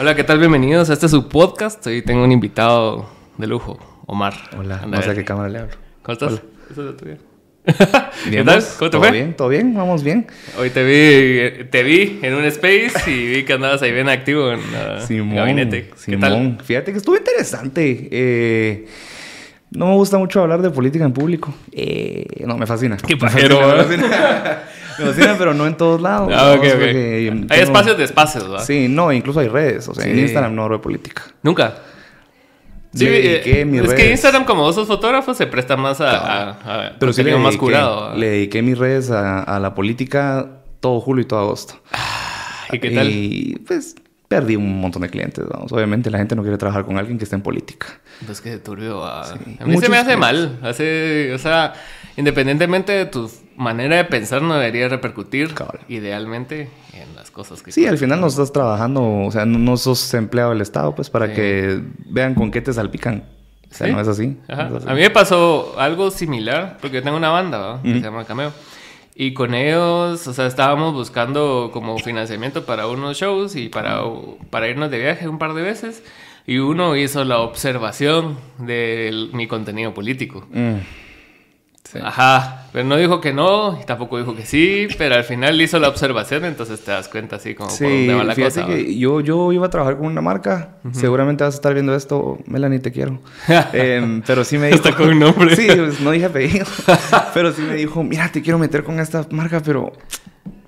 Hola, ¿qué tal? Bienvenidos a este su podcast. Hoy tengo un invitado de lujo, Omar. Hola, Anda no a sé a ver. qué cámara le hablo. ¿Cómo estás? Hola. Eso es. ¿Qué tal? ¿vos? ¿Cómo te ¿Todo fue? bien? ¿Todo bien? ¿Vamos bien? Hoy te vi, te vi en un space y vi que andabas ahí bien activo en uh, Simón. gabinete. ¿Qué tal? Fíjate que estuvo interesante. Eh, no me gusta mucho hablar de política en público. Eh, no, me fascina. Qué Me pajero, fascina, ¿verdad? Me fascina, Me fascina, pero no en todos lados. Ah, ok, ¿no? Es ok. porque Hay espacios de espacios, ¿verdad? Sí, no, incluso hay redes. O sea, en. Instagram no hablo de política. Nunca. Sí, dediqué eh, mis es que. Instagram, como vos sos fotógrafo, se presta más a, a, a Pero sí le más curado. le dediqué mis redes a, a la política todo julio y todo agosto. ¿Y qué tal? Y pues perdí un montón de clientes, vamos. Obviamente la gente no quiere trabajar con alguien que esté en política. Pues que turbio. ah. Sí. A mí se me hace clientes. mal. Hace, o sea, independientemente de tu manera de pensar, no debería repercutir idealmente en las cosas que Sí, al final no estás trabajando, o sea, no, no sos empleado del Estado, pues para Sí. que vean con qué te salpican. O sea, ¿Sí? no es así. Ajá. no es así. A mí me pasó algo similar, porque yo tengo una banda ¿va? que se llama Cameo. Y con ellos, o sea, estábamos buscando como financiamiento para unos shows y para, para irnos de viaje un par de veces. Y uno hizo la observación de mi contenido político. Mm. Sí. Ajá, pero no dijo que no, y tampoco dijo que sí, pero al final hizo la observación, entonces te das cuenta así como por dónde va la fíjate cosa. que yo, yo iba a trabajar con una marca. Seguramente vas a estar viendo esto. Melanie, te quiero. Em, pero sí me dijo... Está con un nombre. Sí, pues, no dije apellido. pero sí me dijo, mira, te quiero meter con esta marca, pero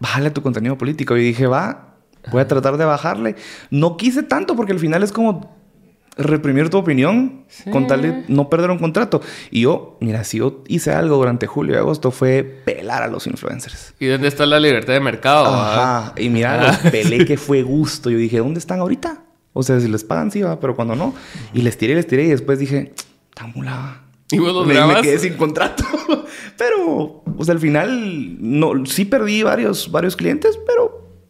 bájale tu contenido político. Y dije, va, voy a tratar de bajarle. No quise tanto porque al final es como reprimir tu opinión con tal de no perder un contrato. Y yo, mira, si yo hice algo durante julio y agosto fue pelar a los influencers. ¿Y dónde está la libertad de mercado? ah? Ajá. Y mira, los pelé que fue gusto. Yo dije, ¿dónde están ahorita? O sea, si les pagan, sí, va, pero cuando no. Y les tiré, les tiré y después dije, tan mulada. ¿Y vos los Me, quedé sin contrato. pero, o sea, al final, no, sí perdí varios, varios clientes, pero,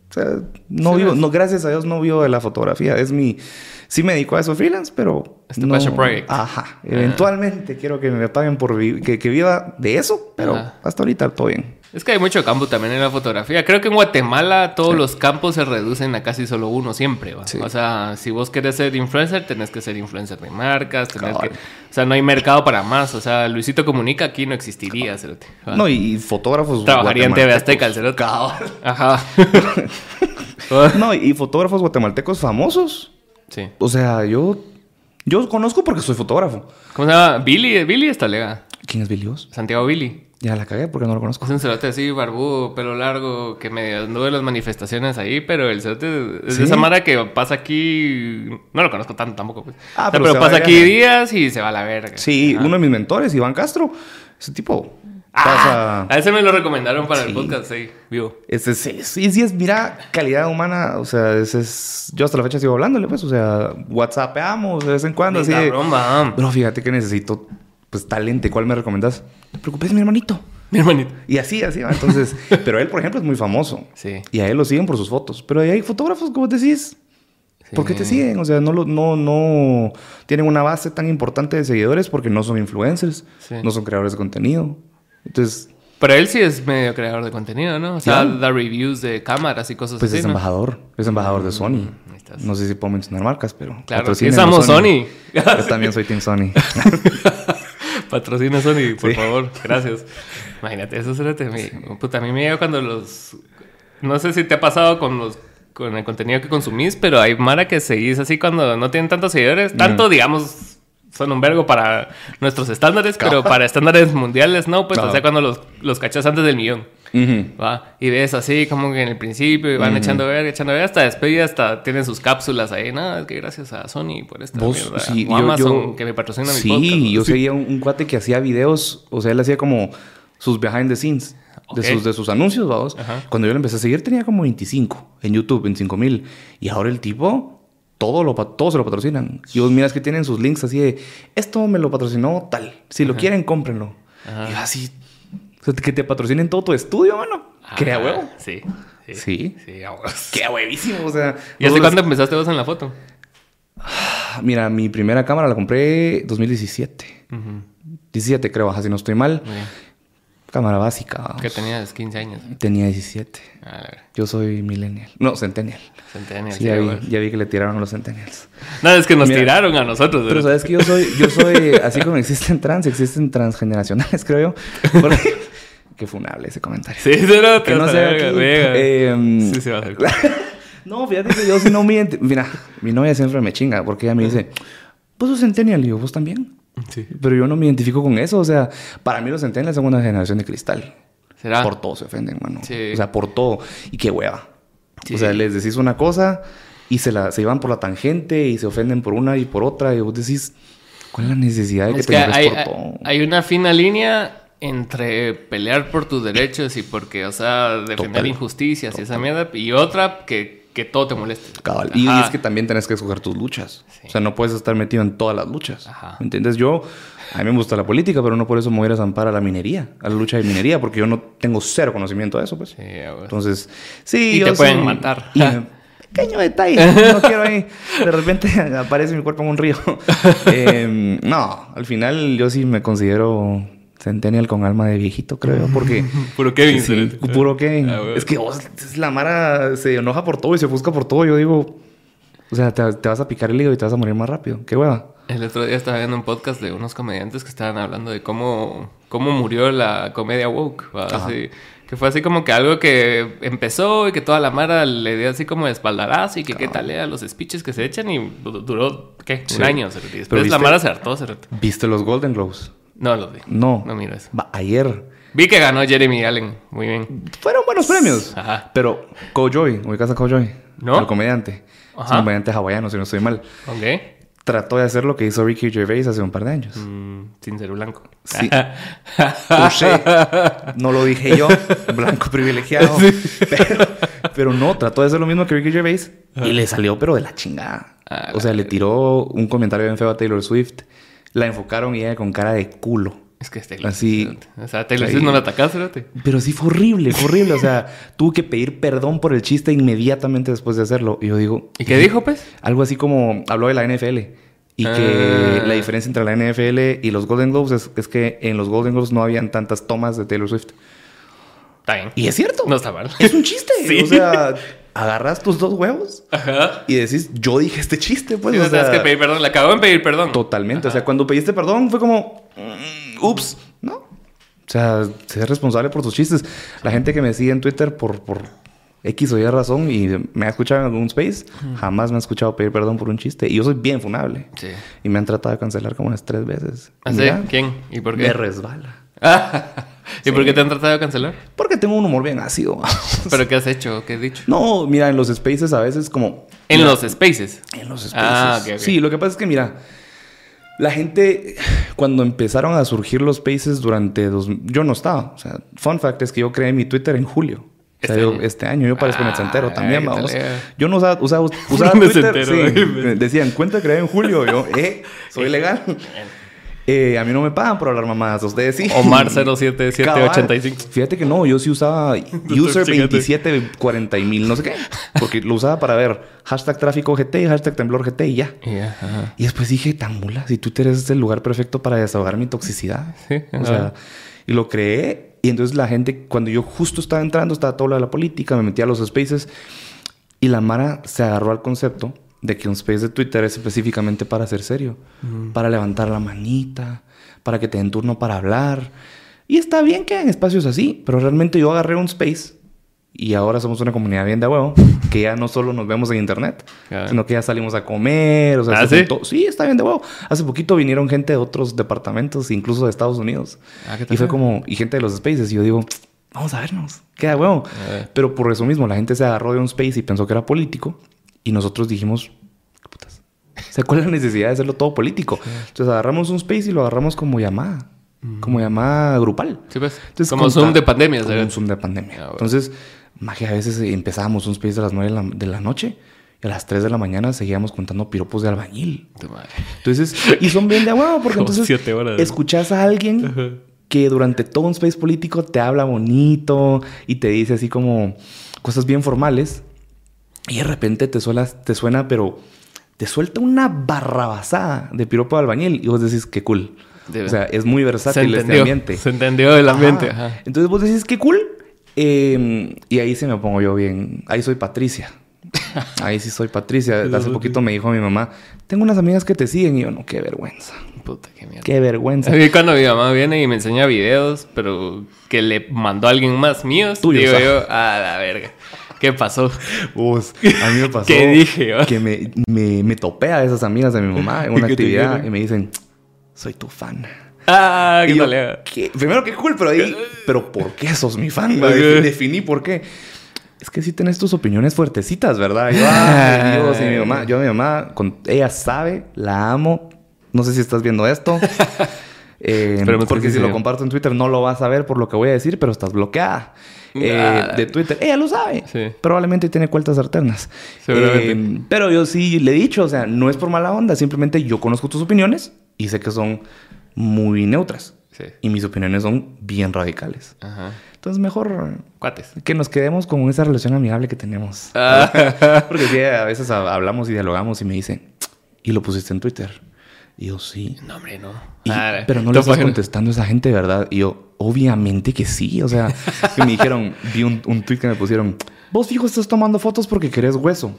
o sea, no Sí, vivo, no, gracias a Dios no vivo de la fotografía. Es mi, sí me dedico a eso freelance, pero. Es tu no, project. Ajá. Eventualmente quiero que me paguen por que, que viva de eso, pero hasta ahorita todo bien. Es que hay mucho campo también en la fotografía. Creo que en Guatemala todos los campos se reducen a casi solo uno siempre. ¿va? Sí. O sea, si vos querés ser influencer, tenés que ser influencer de marcas. Tenés Cabal. que... O sea, no hay mercado para más. O sea, Luisito Comunica aquí no existiría. cerote. No, y, y fotógrafos. Trabajaría en TV Azteca el cerote. Ajá. No, y fotógrafos guatemaltecos famosos. Sí. O sea, yo. Yo conozco porque soy fotógrafo. ¿Cómo se llama? Billy. Billy está lega. ¿Quién es Billy Oz? Santiago Billy. Ya la cagué porque no lo conozco. Es un cerote así, barbudo, pelo largo, que me anduvo en las manifestaciones ahí, pero el cerote es ¿Sí? de esa mara que pasa aquí. No lo conozco tanto tampoco, pues. Ah, O sea, pero pasa de aquí días y se va a la verga. Sí, Ajá. uno de mis mentores, Iván Castro. Ese tipo. Ah, a ese me lo recomendaron para el podcast, sí, vivo. Ese sí, sí, sí es, mira, calidad humana. O sea, ese es. Yo hasta la fecha sigo hablándole, pues. O sea, WhatsAppeamos de vez en cuando. Así. Va. Bro, fíjate que necesito, pues, talento. ¿Cuál me recomendás? No te preocupes, mi hermanito. Mi hermanito. Y así, así va. Entonces, pero él, por ejemplo, es muy famoso. Sí. Y a él lo siguen por sus fotos. Pero ahí hay fotógrafos, como decís. ¿Por qué te siguen? O sea, no, lo- no, no tienen una base tan importante de seguidores porque no son influencers, Sí. no son creadores de contenido. Entonces, Pero él sí es medio creador de contenido, ¿no? O sea, da reviews de cámaras y cosas pues así. es ¿no? Mm, embajador. Es embajador de Sony. ahí estás. No sé si puedo mencionar marcas, pero. Claro, estamos Sony. Yo también soy Team Sony. Patrocina Sony, por Sí. favor. Gracias. Imagínate, eso Puta, a mí me llega cuando los... No sé si te ha pasado con los... Con el contenido que consumís, pero hay Mara que seguís así cuando no tienen tantos seguidores. Tanto, digamos, son un vergo para nuestros estándares, pero para estándares mundiales no. Pues, o Claro. sea, cuando los, los cachas antes del millón. Ujú. ¿va? Y ves así como que en el principio y van echando verga, echando verga, hasta después ya hasta tienen sus cápsulas ahí. No, es que gracias a Sony por esta Vos, mierda. sí, o yo- Amazon yo- que me patrocina sí, mi podcast. yo Sí. seguía un, un cuate que hacía videos, o sea, él hacía como sus behind the scenes Ok. de, sus, de sus anuncios, vamos. Cuando yo lo empecé a seguir tenía como 25 en YouTube, 25 mil. Y ahora el tipo, todo, lo, todo se lo patrocinan. Y vos miras que tienen sus links así de, esto me lo patrocinó tal. Si lo quieren, cómprenlo. Ajá. Y así, o sea, que te patrocinen todo tu estudio, mano. ¿Qué a Ajá, huevo? Sí. Sí. Sí. Sí, a huevo. Qué huevísimo, o sea. ¿Y hace cuándo empezaste vos en la foto? Mira, mi primera cámara la compré 2017. Ujú. 17 creo, ajá, si no estoy mal. Cámara básica. Que tenías 15 años. Tenía 17. A ver, Yo soy millennial. No, centennial. centennial. Sí, ya, vi, güey. ya vi que le tiraron a los centennials. No, es que nos Mira, tiraron a nosotros. Pero ¿verdad? sabes que yo soy, yo soy, así como existen trans, existen transgeneracionales, creo yo. Porque- Qué funable ese comentario. Sí, no, Que no sea verga, aquí. verga. Em, Sí, se va a hacer. No, fíjate que yo si no me... Mira, mi novia siempre me chinga porque ella me dice, vos sos centennial, y yo, vos también. Sí. Pero yo no me identifico con eso, o sea, para mí los centennials son una generación de cristal. ¿Será? Por todo se ofenden, mano. Sí. O sea, por todo. Y qué hueva. Sí. O sea, les decís una cosa y se, la, se llevan por la tangente y se ofenden por una y por otra. Y vos decís, ¿cuál es la necesidad de que Es te que enojes hay, por todo? hay una fina línea entre pelear por tus derechos y porque, o sea, defender Total. injusticias y esa mierda, y otra que, que todo te moleste. Cabal. Y, es que también tenés que escoger tus luchas. Sí. O sea, no puedes estar metido en todas las luchas. Ajá. ¿Me entiendes? Yo, a mí me gusta la política, pero no por eso me voy a zampar a la minería, a la lucha de minería, porque yo no tengo cero conocimiento de eso, pues. Sí, güey. Entonces, sí. Y yo te pueden matar. y pequeño detalle. No quiero ahí. De repente aparece mi cuerpo en un río. Em, no, al final yo sí me considero centennial con alma de viejito, creo porque. Puro Kevin. Sí, puro Kevin. Ah, es que es la Mara se enoja por todo y se busca por todo. Yo digo, o sea, te, te vas a picar el hígado y te vas a morir más rápido. Qué hueva. El otro día estaba viendo un podcast de unos comediantes que estaban hablando de cómo, cómo murió la comedia woke. Así, que fue así como que algo que empezó y que toda la mara le dio así como de espaldarazo y que qué tal era los speeches que se echan y du- duró, ¿qué? Sí. Un año. Y Pero después la viste- mara se hartó. cerote. ¿Viste los Golden Globes? No los vi. No. No miro eso. Ayer. Vi que ganó Jeremy Allen. Muy bien. Fueron buenos premios. Ajá. Pero Kojoy, ubicas a Kojoy, ¿No? el comediante. Es Ajá. un comediante hawaiano, si no estoy mal. Ok. Trató de hacer lo que hizo Ricky Gervais hace un par de años. Mm, sin ser blanco. Sí. Touché. No lo dije yo, blanco privilegiado. Pero, pero no, trató de hacer lo mismo que Ricky Gervais y le salió, pero de la chingada. Ah, o sea, le tiró un comentario bien feo a Taylor Swift. La enfocaron y ella con cara de culo. Es que es Taylor Así. O sea, Taylor. Swift no la atacás, cerote. Pero sí fue horrible, fue horrible. O sea, tuvo que pedir perdón por el chiste inmediatamente después de hacerlo. Y yo digo. ¿Y qué dijo, pues? Algo así como habló de la NFL. Y que Ah. la diferencia entre la NFL y los Golden Globes es, es que en los Golden Globes no habían tantas tomas de Taylor Swift. Está bien. Y es cierto. No está mal. Es un chiste. Sí. O sea, agarras tus dos huevos Ajá. y decís, yo dije este chiste, pues. Sí, o no sea, que pedir perdón. Le acabo de pedir perdón. Totalmente. O sea, cuando pediste perdón fue como, mm, ups, ¿no? O sea, ser responsable por tus chistes. La gente que me sigue en Twitter por, por X o Y razón y me ha escuchado en algún space, jamás me ha escuchado pedir perdón por un chiste. Y yo soy bien funable. Sí. Y me han tratado de cancelar como unas tres veces. ¿Ah, sí? ¿Quién? ¿Y por Me qué? resbala. ¿Y por qué te han tratado de cancelar? Porque tengo un humor bien ácido. ¿Pero qué has hecho? ¿Qué has dicho? no, mira, en los spaces a veces como... En Mira, los spaces. En los spaces. Ah, ok, ok. Sí, lo que pasa es que, mira, la gente, cuando empezaron a surgir los spaces durante dos... Yo no estaba. O sea, fun fact es que yo creé mi Twitter en julio. O sea, Este yo- año. este año. Yo parezco Ah, necentero también, qué vamos. Yo no usaba, usaba, usaba Twitter. entero, sí, decían, cuenta creada en julio. Yo, eh, soy legal. Eh, a mí no me pagan por hablar mamadas. Ustedes sí. Omar Cabal. 07785. Fíjate que no, yo sí usaba user Fíjate. 2740 mil, no sé qué. Porque lo usaba para ver hashtag tráfico GT hashtag temblor GT y ya. Y después dije, tan mula, si Twitter es el lugar perfecto para desahogar mi toxicidad. Sí, O sea, y lo creé. Y entonces la gente, cuando yo justo estaba entrando, estaba todo lo de la política, me metí a los spaces. Y la Mara se agarró al concepto de que un space de Twitter es específicamente para ser serio, para levantar la manita, para que te den turno para hablar. Y está bien que hayan espacios así, pero realmente yo agarré un space y ahora somos una comunidad bien de huevo, que ya no solo nos vemos en internet, Claro. sino que ya salimos a comer, o sea, ¿Ah, sí? sí, está bien de huevo. Hace poquito vinieron gente de otros departamentos, incluso de Estados Unidos. Ah, ¿qué y fue como, y gente de los spaces, y yo digo, vamos a vernos, queda huevo. Pero por eso mismo, la gente se agarró de un space y pensó que era político, y nosotros dijimos, ¿qué putas? O sea, ¿cuál es la necesidad de hacerlo todo político? Entonces agarramos un space y lo agarramos como llamada, como llamada grupal. Sí, pues. Entonces, Como Zoom de pandemia, como ¿sabes? un Zoom de pandemia. Ah, bueno. Entonces, magia, a veces empezábamos un space a las 9 de la, de la noche y a las 3 de la mañana seguíamos contando piropos de albañil. Entonces, y son bien de huevo porque Como entonces horas, escuchas a alguien que durante todo un space político te habla bonito y te dice así como cosas bien formales y de repente te suena, te suena pero te suelta una barrabasada de piropo de albañil y vos decís, qué cool. O sea, es muy versátil este ambiente. Se entendió el ambiente. Ajá. Entonces vos decís, qué cool. Eh, y ahí se me pongo yo bien. Ahí soy Patricia. Ahí sí soy Patricia. Hace poquito me dijo mi mamá, tengo unas amigas que te siguen. Y yo, no, qué vergüenza. Puta, qué mierda. Qué vergüenza. Mí cuando mi mamá viene y me enseña videos, pero que le mandó a alguien más míos, Tuyos, digo ah. yo, a la verga. ¿Qué pasó? A mí me pasó ¿Qué dije, va? que me, me, me topé a esas amigas de mi mamá en una ¿Qué te actividad y me dicen, soy tu fan. Ah, qué yo, tal. ¿qué? Primero, qué cool, pero ahí, pero ¿por qué sos mi fan? Definí por qué. Es que sí tenés tus opiniones fuertecitas, ¿verdad? Y yo, ay, Dios, y mi mamá, yo a mi mamá, con, ella sabe, la amo. No sé si estás viendo esto. Eh, porque si lo comparto en Twitter no lo vas a ver por lo que voy a decir, pero estás bloqueada. eh, de Twitter. Ella lo sabe. Sí. Probablemente tiene cuentas alternas. Seguramente. Eh, pero yo sí le he dicho, o sea, no es por mala onda, simplemente yo conozco tus opiniones y sé que son muy neutras. Sí. Y mis opiniones son bien radicales. Ajá. Entonces, mejor Cuates. que nos quedemos con esa relación amigable que tenemos. Ah. Porque sí, a veces hab- hablamos y dialogamos y me dicen, ¿y lo pusiste en Twitter? Y yo, sí. No, hombre, no. Y- Ah, pero no le estás contestando a esa gente, ¿verdad? Y yo, obviamente que sí. O sea, que me dijeron, vi un, un tweet que me pusieron, vos fijo estás tomando fotos porque querés hueso.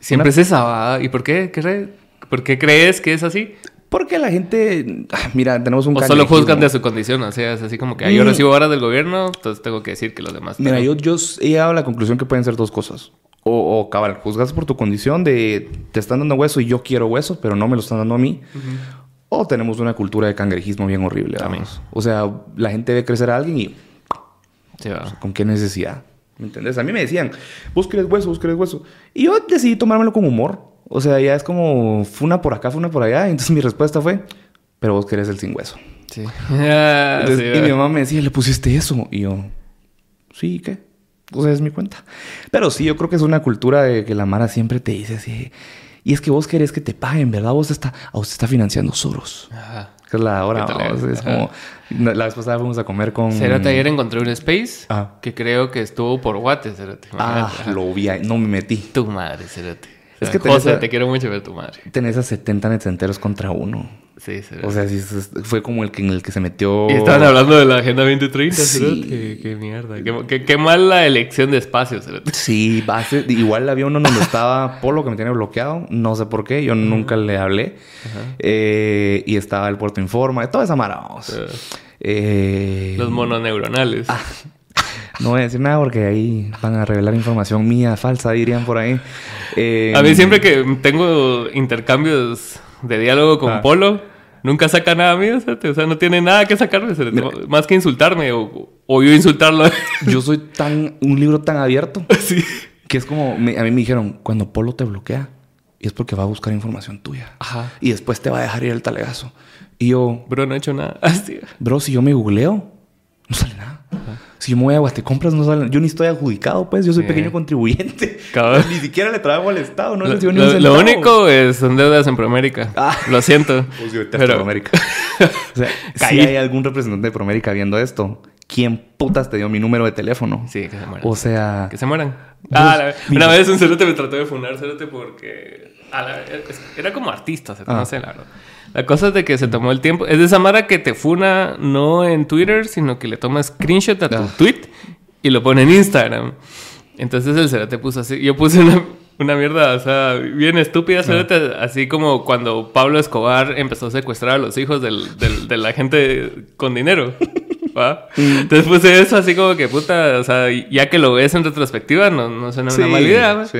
Siempre es esa, ¿va? ¿Y por qué? ¿Qué- ¿Por qué crees que es así? Porque la gente, ah, mira, tenemos un O solo juzgan de su condición, o sea, es así como que yo Mm. recibo horas del gobierno, entonces tengo que decir que los demás. Mira, yo, yo he llegado a la conclusión que pueden ser dos cosas. O, o cabal, juzgas por tu condición de te están dando hueso y yo quiero hueso, pero no me lo están dando a mí. O tenemos una cultura de cangrejismo bien horrible. También. O sea, la gente ve crecer a alguien y Sí, va. ¿con qué necesidad? ¿Me entiendes? A mí me decían, vos querés hueso, vos querés hueso. Y yo decidí tomármelo con humor. O sea, ya es como, fue una por acá, fue una por allá. Entonces mi respuesta fue, pero vos querés el sin hueso. Sí. Ah, Entonces, sí, y mi mamá me decía, ¿le pusiste eso? Y yo, sí, ¿qué? O sea, es mi cuenta. Pero sí, yo creo que es una cultura de que la Mara siempre te dice así. Y es que vos querés que te paguen, ¿verdad? Vos está, a vos te está financiando Soros. Ajá. Que es la hora. Es como... La vez pasada fuimos a comer con... Cerote, ayer encontré un space Ah. que creo que estuvo por Guate. Ah, ajá. lo vi. ahí, No me metí. Tu madre, Cerote. Es que tenés a- te quiero mucho ver tu madre. Tenés a 70 netenteros contra uno. Sí, Cerote. O sea, sí, fue como el que en el que se metió... Y estaban hablando de la Agenda 2030, Sí. Qué, qué mierda. Qué, qué, qué mala elección de espacio, Cerote. Sí, base, igual había uno donde estaba Polo que me tiene bloqueado, no sé por qué, yo nunca le hablé. Eh, y estaba el Puerto Informa, toda esa mara, vamos. Eh, Eh, Los mononeuronales. Ah, no voy a decir nada porque ahí van a revelar información mía falsa, dirían por ahí. Eh, A mí siempre que tengo intercambios de diálogo con Ah. Polo, nunca saca nada mío, Cerote. O sea, no tiene nada que sacarme. Mira. Más que insultarme o, o yo insultarlo. Yo soy tan, un libro tan abierto sí. que es como, me- a mí me dijeron, cuando Polo te bloquea, es porque va a buscar información tuya. Ajá. Y después te va a dejar ir el talegazo. Y yo, Bro, no he hecho nada. Bro, si yo me googleo, no sale nada. Si yo me voy a Guatecompras, no sale Yo ni estoy adjudicado, pues. Yo soy pequeño contribuyente. Cabrón. ni siquiera le trabajo al Estado. No Lo, ni un lo- único es, son deudas en Promérica. Ah. Lo siento. Pues yo pero Promérica. o sea, si Sí. hay algún representante de Promérica viendo esto, ¿quién putas te dio mi número de teléfono? Sí, que se mueran. O sea... Que se mueran. Ah, la- una vez un cerote me trató de funar cerote porque... a la- era como artista, cerote, Ah. no sé, la verdad. La cosa es de que se tomó el tiempo. Es de esa mara que te funa no en Twitter, sino que le toma screenshot a tu Ah. tweet y lo pone en Instagram. Entonces el cerote puso así. Yo puse una, una mierda, o sea, bien estúpida, cerote. Así como cuando Pablo Escobar empezó a secuestrar a los hijos del- del- de la gente con dinero. ¿va? Entonces puse eso así como que puta, o sea, ya que lo ves en retrospectiva, no, no suena Sí, una mala idea. ¿va? sí.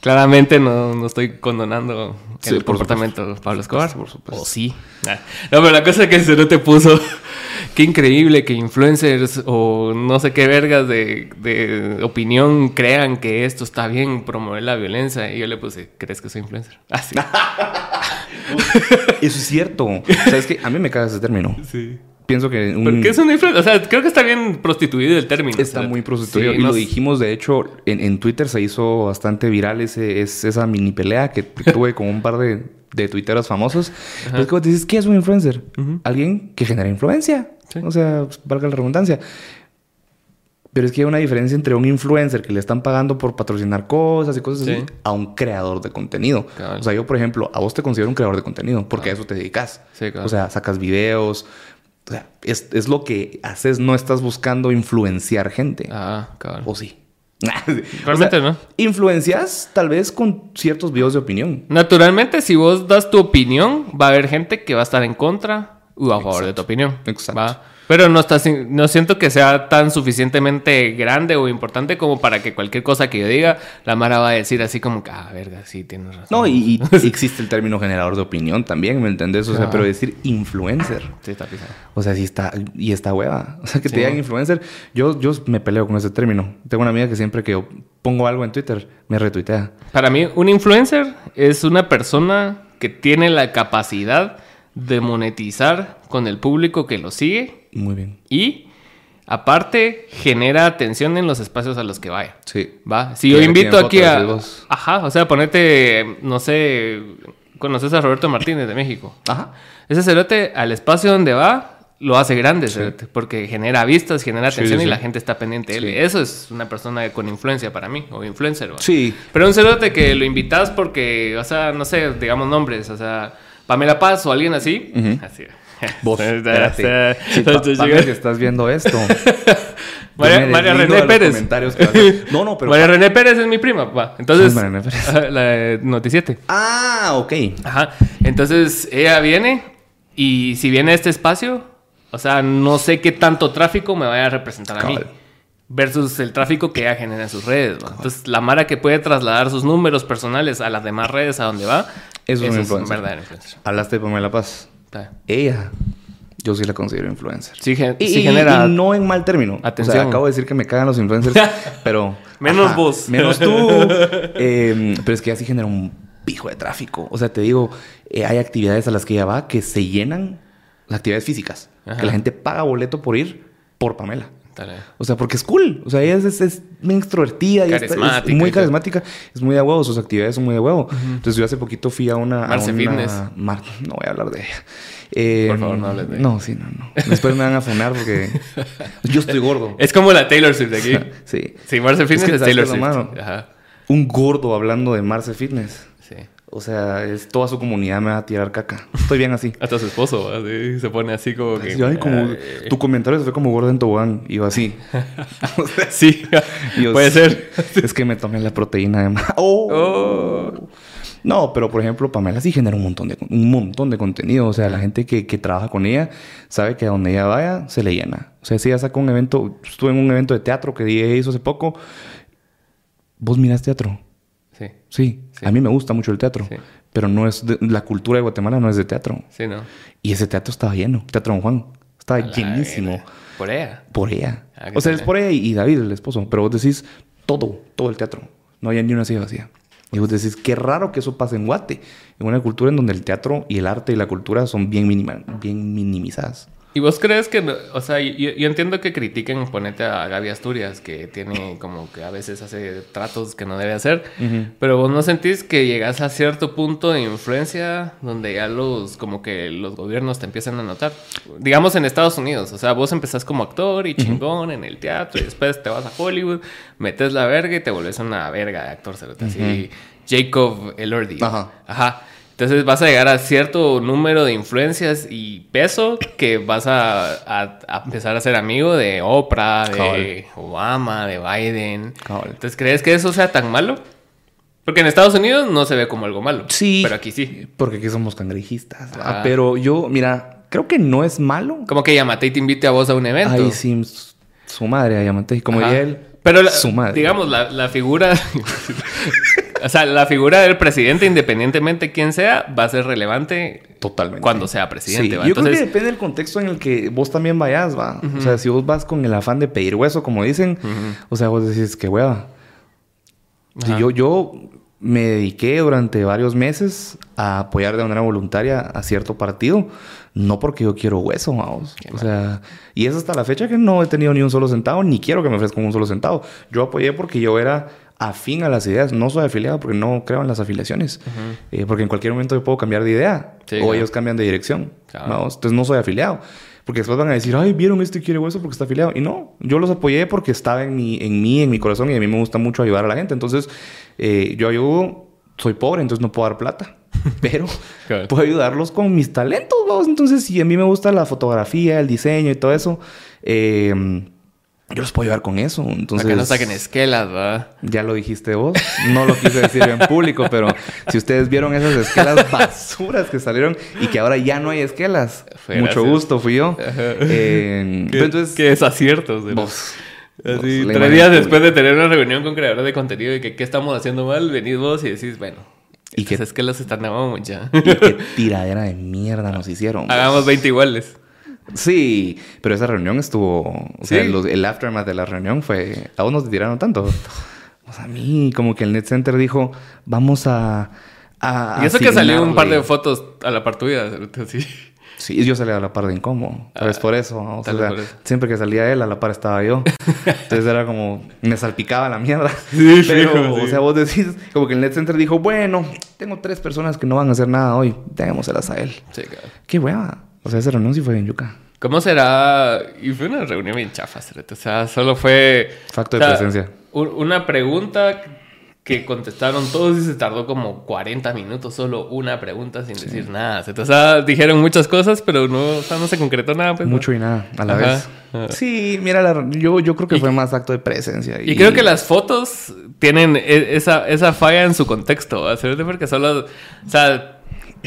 Claramente no, no estoy condonando Sí, el por comportamiento de Pablo Escobar. por supuesto. O sí. Nah. No, pero la cosa es que el no te puso. Qué increíble que influencers o no sé qué vergas de, de opinión crean que esto está bien, promover la violencia. Y yo le puse, ¿crees que soy influencer? Así. Eso es cierto. ¿Sabes qué? A mí me caga ese término. sí. Pienso que... un- ¿Por qué es una influencer? O sea, creo que está bien prostituido el término. Está o sea, muy prostituido. sí, y no lo dijimos, de hecho, en, en Twitter se hizo bastante viral ese, es- esa mini pelea que tuve con un par de, de tuiteros famosos. Pero es que vos dices, ¿qué es un influencer? Alguien que genera influencia. Sí. O sea, pues, valga la redundancia. Pero es que hay una diferencia entre un influencer que le están pagando por patrocinar cosas y cosas así Sí. a un creador de contenido. O sea, yo, por ejemplo, a vos te considero un creador de contenido porque a eso te dedicas. Sí, o sea, sacas videos. O sea, es, es lo que haces. No estás buscando influenciar gente. Ah, cabrón. ¿O sí? Realmente O sea, no. Influencias tal vez con ciertos videos de opinión. Naturalmente, si vos das tu opinión, va a haber gente que va a estar en contra o a favor de tu opinión. Exacto. ¿va? Pero no, está, no siento que sea tan suficientemente grande o importante como para que cualquier cosa que yo diga, la Mara va a decir así como que, ah, verga, sí, tienes razón. No, y, y existe el término generador de opinión también, ¿me entendés? O sea, Ah. pero decir influencer. Sí, está pisado. O sea, sí está, y está hueva. O sea, que Sí. te digan influencer. Yo, yo me peleo con ese término. Tengo una amiga que siempre que yo pongo algo en Twitter, me retuitea. Para mí, un influencer es una persona que tiene la capacidad de monetizar con el público que lo sigue Muy bien. y, aparte, genera atención en los espacios a los que vaya. Sí. Va, si yo invito aquí a. vos. Ajá, o sea, ponete, no sé, conoces a Roberto Martínez de México. Ajá. Ese cerote al espacio donde va lo hace grande, cerote, porque genera vistas, genera Sí, atención sí, y sí. la gente está pendiente de él. Sí. Eso es una persona con influencia para mí, o influencer. ¿va? Sí. Pero un cerote que lo invitas porque, o sea, no sé, digamos nombres, o sea, Pamela Paz o alguien así. Ujú. Así. Vos, espérate. Sí, pa- estás viendo esto. María, María René Pérez. No, no, pero... María René Pérez es mi prima. Entonces, ¿Quién es María René Pérez? ajá, la de Noticiete. Ah, ok. Ajá. Entonces, ella viene y si viene a este espacio, o sea, no sé qué tanto tráfico me vaya a representar a mí. Versus el tráfico que ella genera en sus redes. Entonces, la Mara que puede trasladar sus números personales a las demás redes a donde va, Eso es un influencer. verdadero influencer. Hablaste de Pamela Paz. Ella, yo sí la considero influencer. Sí, gen- Y, sí y- genera... y no en mal término. O Atención. sea, acabo de decir que me cagan los influencers, pero... Menos vos. Menos tú. Eh, pero es que ya sí genera un pijo de tráfico. O sea, te digo, eh, hay actividades a las que ella va que se llenan, las actividades físicas. Ajá. Que la gente paga boleto por ir por Pamela. Dale. O sea, porque es cool. O sea, ella es, es, es muy extrovertida. está- es Carismática muy carismática. Es muy de huevo. Sus actividades son muy de huevo. Entonces, yo hace poquito fui a una... a Marce una- Fitness. Mar- No voy a hablar de ella. Eh, Por favor, no hables de ella. No, sí, no, no. Después me van a funar porque yo estoy gordo. Es como la Taylor Swift de aquí. Sí. Sí, Marcel Fitness que es, ¿sabes Taylor Swift. Ajá. Un gordo hablando de Marce Fitness. Sí. O sea, es toda su comunidad me va a tirar caca. Estoy bien así. Hasta su esposo se pone así como que... Yo, ay, como, Ay. tu comentario se fue como gordo en tobogán. Y yo así. Sí, yo, puede ser. Es que me tomé la proteína de más. ¡Oh! Oh. No, pero por ejemplo, Pamela sí genera un montón de, un montón de contenido. O sea, la gente que, que trabaja con ella sabe que a donde ella vaya se le llena. O sea, si ella saca un evento, estuve en un evento de teatro que ella hizo hace poco. ¿Vos miras teatro? Sí, Sí, Sí. a mí me gusta mucho el teatro. Sí. Pero no es de- la cultura de Guatemala no es de teatro. sí, ¿no? Y ese teatro estaba lleno. Teatro Don Juan. Estaba A llenísimo. Por ella. Por ella. Ah, o sea, es por ella y, David, el esposo. Pero vos decís todo, todo el teatro. No había ni una silla vacía. Y vos decís, qué raro que eso pase en Guate. En una cultura en donde el teatro y el arte y la cultura son bien, bien minimizadas. ¿Y vos crees que, no- o sea, yo, yo entiendo que critiquen, ponete a Gaby Asturias, que tiene como que a veces hace tratos que no debe hacer, pero vos no sentís que llegas a cierto punto de influencia donde ya los, como que los gobiernos te empiezan a notar? Digamos en Estados Unidos, o sea, vos empezás como actor y chingón en el teatro y después te vas a Hollywood, metes la verga y te vuelves una verga de actor, cerote, así, Jacob Elordi. Ajá. Ajá. Entonces vas a llegar a cierto número de influencias y peso que vas a, a- a empezar a ser amigo de Oprah, de Obama, de Biden. Entonces, ¿crees que eso sea tan malo? Porque en Estados Unidos no se ve como algo malo. Sí. Pero aquí sí. Porque aquí somos cangrejistas. ¿va? Ah. Pero yo, mira, creo que no es malo. Como que llamate y te invite a vos a un evento. Ay, sí, su madre, Ayamante. Como Ajá. diría él, Pero la- su madre. digamos, la, la figura... o sea, la figura del presidente, independientemente de quién sea, va a ser relevante Totalmente. cuando sea presidente. Sí, ¿va? yo creo Entonces, que depende del contexto en el que vos también vayas, va. O sea, si vos vas con el afán de pedir hueso, como dicen, o sea, vos decís que hueva. Si yo, yo me dediqué durante varios meses a apoyar de manera voluntaria a cierto partido, no porque yo quiero hueso, vamos. O sea, y es hasta la fecha que no he tenido ni un solo centavo, ni quiero que me ofrezcan un solo centavo. Yo apoyé porque yo era afín a las ideas. No soy afiliado porque no creo en las afiliaciones. Eh, porque en cualquier momento yo puedo cambiar de idea. Sí, o claro. ellos cambian de dirección. Claro. Vamos. Entonces no soy afiliado. Porque después van a decir, ay, vieron este quiere hueso porque está afiliado. Y no, yo los apoyé porque estaba en mi, en mí, en mi corazón y a mí me gusta mucho ayudar a la gente. Entonces, eh, yo ayudo, soy pobre, entonces no puedo dar plata. Pero Claro. puedo ayudarlos con mis talentos. Entonces, si a mí me gusta la fotografía, el diseño y todo eso, eh, yo los puedo ayudar con eso. Entonces, Para que no saquen esquelas, ¿verdad? ya lo dijiste vos. No lo quise decir en público, pero si ustedes vieron esas esquelas basuras que salieron y que ahora ya no hay esquelas, Fue mucho gracias. gusto, fui yo. Eh, Qué, entonces, qué desaciertos. de- vos. Así, vos, tres días después de tener una reunión con creadores de contenido y que qué estamos haciendo mal, venís vos y decís, bueno, Y y que- que es que los están ya. Y qué tiradera de mierda nos hicieron. vos. Hagamos 20 iguales. Sí, pero esa reunión estuvo. O sea, Sí. los- el aftermath de la reunión fue. A vos no te tiraron tanto. Pues a mí, como que el Net Center dijo, vamos a. a y eso que salió un par de asignarle". fotos a la par tuya. Sí. Sí, yo salía a la par de incómodo. Tal vez Ah, por eso. O sea, vez por eso. siempre que salía él, a la par estaba yo. Entonces era como, me salpicaba la mierda. Sí, Pero, sí. o sea, vos decís, como que el Net Center dijo, bueno, tengo tres personas que no van a hacer nada hoy, démoselas a él. Sí, claro. Qué hueva. O sea, reunión sí fue en Yuca. ¿Cómo será? Y fue una reunión bien chafa. O sea, solo fue... Facto o de presencia. Una pregunta que contestaron todos y se tardó como 40 minutos solo una pregunta sin decir nada. O sea, dijeron muchas cosas, pero no, o sea, no se concretó nada. Pues, ¿no? Mucho y nada, a la Ajá, vez. ajá. Sí, mira, la- yo, yo creo que Y- fue más acto de presencia. Y creo que las fotos tienen e- esa, esa falla en su contexto, porque solo, o sea,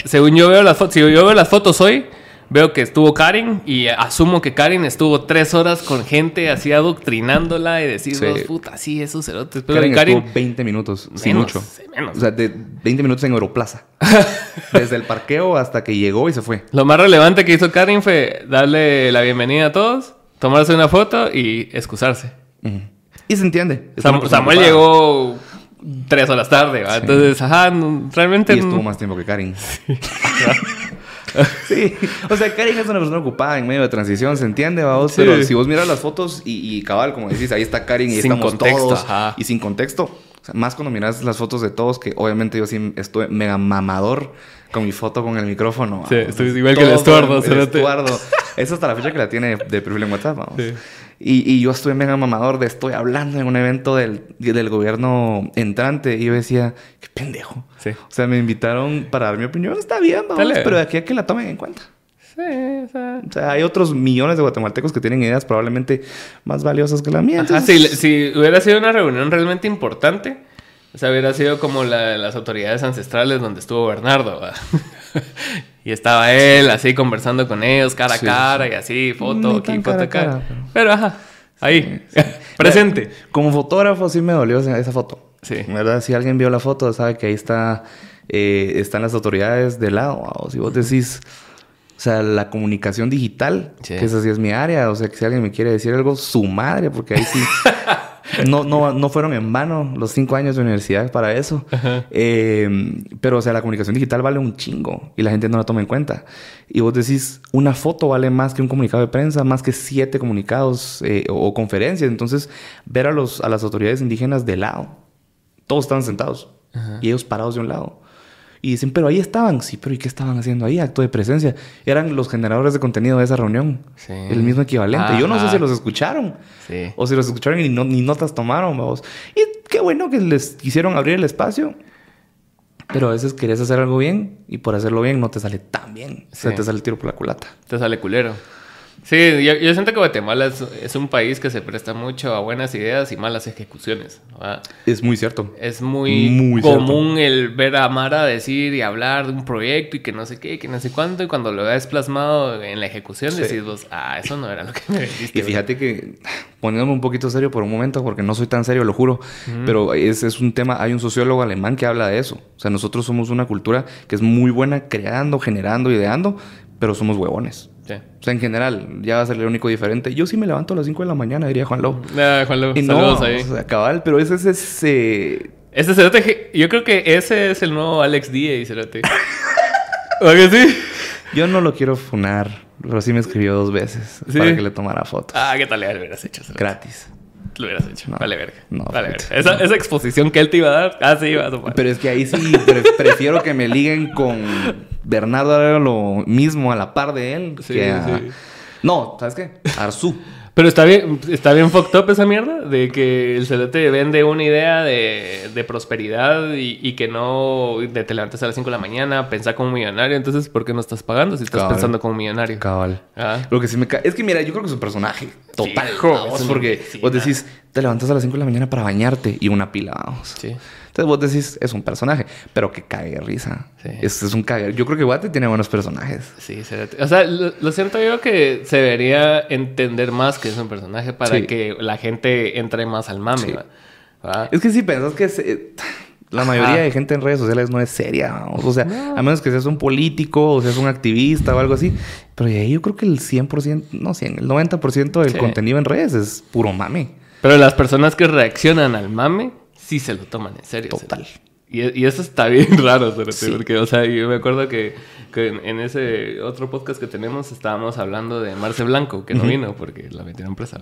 según yo veo las fotos, si yo veo las fotos hoy, veo que estuvo Karen y asumo que Karen estuvo tres horas con gente así adoctrinándola y decir, Sí. "Vos, puta, sí, esos cerotes. Pero Karen, Karen, estuvo 20 minutos, sin mucho. menos. O sea, de 20 minutos en Europlaza. Desde el parqueo hasta que llegó y se fue. lo más relevante que hizo Karen fue darle la bienvenida a todos, tomarse una foto y excusarse. Y se entiende. Sam- Samuel ocupada. llegó tres horas tarde, ¿va? entonces, ajá, realmente... Y estuvo más tiempo que Karen. sí. O sea, Karen es una persona ocupada en medio de transición, ¿se entiende, vamos? Sí. Pero si vos miras las fotos y, y cabal, como decís, ahí está Karen y Sin estamos contexto, todos. ajá. Y sin contexto. O sea, más cuando miras las fotos de todos, que obviamente yo sí estuve mega mamador con mi foto con el micrófono. Sí, estoy igual que el Estuardo, El. Estuardo. Eso hasta la fecha que la tiene de perfil en WhatsApp, vamos. Sí. Y, y yo estuve mega mamador de estoy hablando en un evento del, del gobierno entrante y yo decía, qué pendejo. Sí. O sea, me invitaron para dar mi opinión, está bien, vamos, pero de aquí a que la tomen en cuenta. Sí, o sea... O sea, hay otros millones de guatemaltecos que tienen ideas probablemente más valiosas que la mía. Ajá, entonces- si, si hubiera sido una reunión realmente importante, o sea, hubiera sido como la las autoridades ancestrales donde estuvo Bernardo. y estaba él así conversando con ellos cara a Sí, cara sí. y así, foto aquí, foto acá. cara, pero- pero... ajá, ahí, presente. Como fotógrafo sí me dolió esa esa foto. Sí. ¿Verdad? Si alguien vio la foto, sabe que ahí está, eh, están las autoridades de lado. O si vos decís, o sea, la comunicación digital, Sí. que esa sí es mi área. O sea, que si alguien me quiere decir algo, su madre, porque ahí sí. No, no, no fueron en vano los cinco años de universidad para eso. Eh, pero, o sea, la comunicación digital vale un chingo y la gente no la toma en cuenta. Y vos decís, una foto vale más que un comunicado de prensa, más que siete comunicados eh, o, o conferencias. Entonces, ver a, los, a las autoridades indígenas de lado. Todos estaban sentados y ellos parados de un lado. Y dicen, pero ahí estaban. Sí, pero ¿y qué estaban haciendo ahí? Acto de presencia. Eran los generadores de contenido de esa reunión. Sí. El mismo equivalente. Yo no sé si los escucharon. Sí. O si los escucharon y no- ni notas tomaron, vamos. Y qué bueno que les quisieron abrir el espacio. Pero a veces querés hacer algo bien y por hacerlo bien no te sale tan bien. O sea, Sí. te sale el tiro por la culata. Te sale culero. Sí, yo, yo siento que Guatemala es, es un país que se presta mucho a buenas ideas y malas ejecuciones. ¿va? Es muy cierto. Es muy, Muy común el ver a Mara decir y hablar de un proyecto y que no sé qué, que no sé cuánto, y cuando lo ves plasmado en la ejecución Sí. decís vos, ah, eso no era lo que me dijiste. Y fíjate que, poniéndome un poquito serio por un momento, porque no soy tan serio, lo juro, pero es, es un tema, hay un sociólogo alemán que habla de eso. O sea, nosotros somos una cultura que es muy buena creando, generando, ideando, pero somos huevones. Sí. O sea, en general, ya va a ser el único diferente. Yo sí me levanto a las 5 de la mañana, diría Juan Lobo. Ah, Juan Luis, Y no, saludos ahí. o sea, cabal, pero ese es ese... Este cerote, yo creo que ese es el nuevo Alex Díaz, cerote. ¿O que sí? Yo no lo quiero funar, pero sí me escribió dos veces Sí. para que le tomara fotos. Ah, ¿qué tal le hubieras hecho? cerote? Gratis. Lo hubieras hecho. No. vale, verga. No, vale, verga. Esa, esa exposición que él te iba a dar, ah, sí, iba a tomar. Pero es que ahí sí pre- prefiero que me liguen con Bernardo lo mismo a la par de él Sí, que a- sí. No, ¿sabes qué? Arzú. Pero está bien, está bien fucked up esa mierda de que el cerote vende una idea de, de prosperidad y, y que no de te levantas a las 5 de la mañana, pensar como un millonario. Entonces, ¿por qué no estás pagando si estás Cabal. pensando como un millonario? Cabal. Ah. Lo que sí me Es que mira, yo creo que es un personaje total. Vamos, un- porque sí, vos decís, te levantas a las 5 de la mañana para bañarte y una pila, vamos. Sí. Entonces vos decís, es un personaje, pero que cague risa. Sí. Es, es un cague. Yo creo que Guate tiene buenos personajes. Sí. O sea, lo, lo siento yo que se debería entender más que es un personaje para Sí. que la gente entre más al mame. Es que si pensás que se- la mayoría de gente en redes sociales no es seria, vamos. O sea, a menos que seas un político o seas un activista o algo así. Pero de ahí yo creo que el 100%, no 100, el 90% del contenido en redes es puro mame. Pero las personas que reaccionan al mame sí se lo toman en serio. Total. Y, y eso está bien raro, Sí. porque, o sea, yo me acuerdo que, que en, ese otro podcast que tenemos estábamos hablando de Marce Blanco, que no vino porque la metieron presa.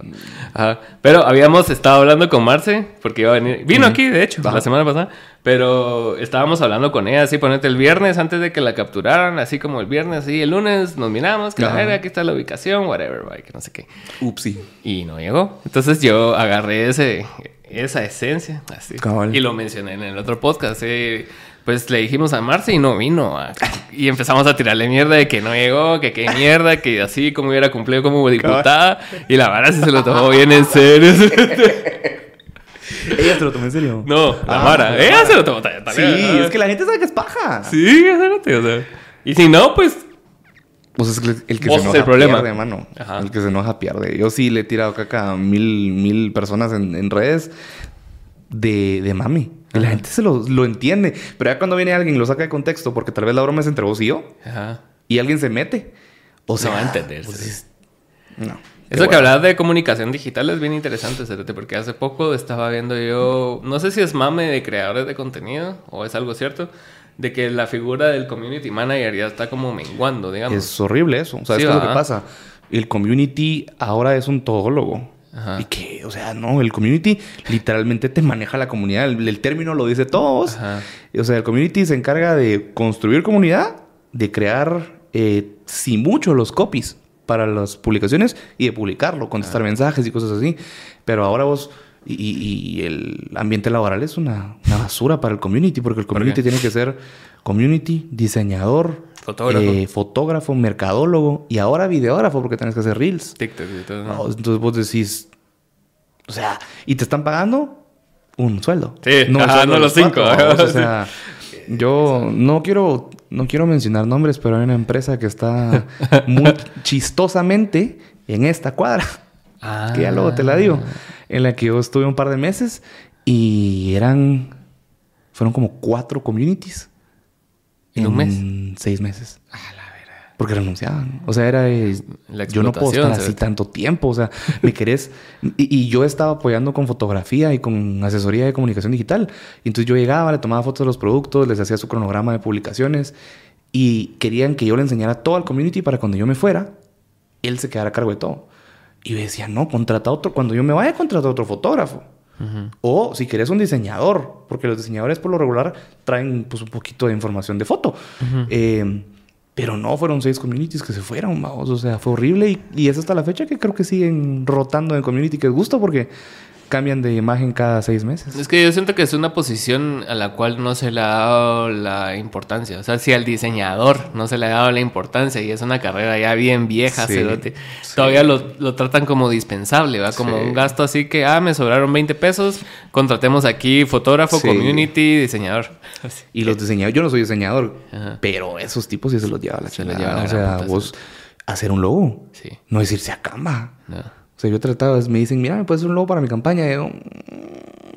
Ajá. Pero habíamos estado hablando con Marce, porque iba a venir. Vino aquí, de hecho, Ajá. la semana pasada. Pero estábamos hablando con ella, así, ponete el viernes antes de que la capturaran, así como el viernes, así, el lunes nos miramos, que la verga, aquí está la ubicación, whatever, bye, que no sé qué. Upsi. Y no llegó. Entonces yo agarré ese, esa esencia así, Cabal. y lo mencioné en el otro podcast. eh, pues le dijimos a Marce y no vino. ah, Y empezamos a tirarle mierda de que no llegó, que qué mierda, que así como hubiera cumplido como diputada. Y la vara sí se lo tomó bien en serio. Ella se lo tomó en serio. No, la Ah, vara. la Ella se lo tomó también. Sí, es que la gente sabe que es paja. Sí, espérate, o sea. Y si no, pues Pues es el que se enoja el problema. pierde, mano. Ajá. El que se enoja pierde. Yo sí le he tirado caca a mil, mil personas en, en redes de, de mami. Y la gente se lo, lo entiende. Pero ya cuando viene alguien y lo saca de contexto, porque tal vez la broma es entre vos y yo, Ajá. y alguien se mete. O sea, no va a entender. pues, es- no. Eso que hablabas de comunicación digital es bien interesante, Cerote, porque hace poco estaba viendo yo, no sé si es mame de creadores de contenido o es algo cierto, de que la figura del community manager ya está como menguando, digamos. Es horrible eso. O sea, Sí, es lo que pasa. El community ahora es un todólogo. Ajá. Y que, o sea, no, el community literalmente te maneja la comunidad. El, el término lo dice todos. Ajá. O sea, el community se encarga de construir comunidad, de crear, eh, si mucho, los copies para las publicaciones y de publicarlo, contestar mensajes y cosas así. Pero ahora vos. Y, el ambiente laboral es una, una basura para el community, porque el community tiene que ser community, diseñador, Fotógrafo. eh, fotógrafo, mercadólogo y ahora videógrafo, porque tienes que hacer reels. TikTok y todo. No, Entonces vos decís, o sea, y te están pagando un sueldo. Sí, ajá, sueldo no de los cinco, cuatro, ajá, O sea, yo no quiero, no quiero mencionar nombres, pero hay una empresa que está muy chistosamente en esta cuadra, Ah. que ya luego te la digo, en la que yo estuve un par de meses y eran, fueron como cuatro communities. ¿En un mes? Seis meses. Porque renunciaban. O sea, era... eh, La yo no puedo estar así ¿sabes? tanto tiempo. O sea, me querés... y, y yo estaba apoyando con fotografía y con asesoría de comunicación digital. Y entonces yo llegaba, le tomaba fotos de los productos, les hacía su cronograma de publicaciones. Y querían que yo le enseñara todo al community para cuando yo me fuera, él se quedara a cargo de todo. Y yo decía, no, contrata otro. Cuando yo me vaya, contrata otro fotógrafo. O si querés un diseñador, porque los diseñadores por lo regular traen pues un poquito de información de foto. Eh, pero no, fueron seis communities que se fueron, vamos. O sea, fue horrible y, y es hasta la fecha que creo que siguen rotando en community que es gusto porque cambian de imagen cada seis meses. Es que yo siento que es una posición a la cual no se le ha dado la importancia. O sea, si al diseñador no se le ha dado la importancia y es una carrera ya bien vieja, Sí, cerote, sí. todavía lo, lo tratan como dispensable, ¿va? Como Sí. un gasto así que, ah, me sobraron 20 pesos, contratemos aquí fotógrafo, community, diseñador. Y los diseñadores, yo no soy diseñador, Ajá. pero esos tipos sí se los lleva la chingada. O sea, vos hacer un logo, Sí. no decirse a Canva. No. O sea, yo he tratado, me dicen, mira, ¿me puedes hacer un logo para mi campaña? Y yo,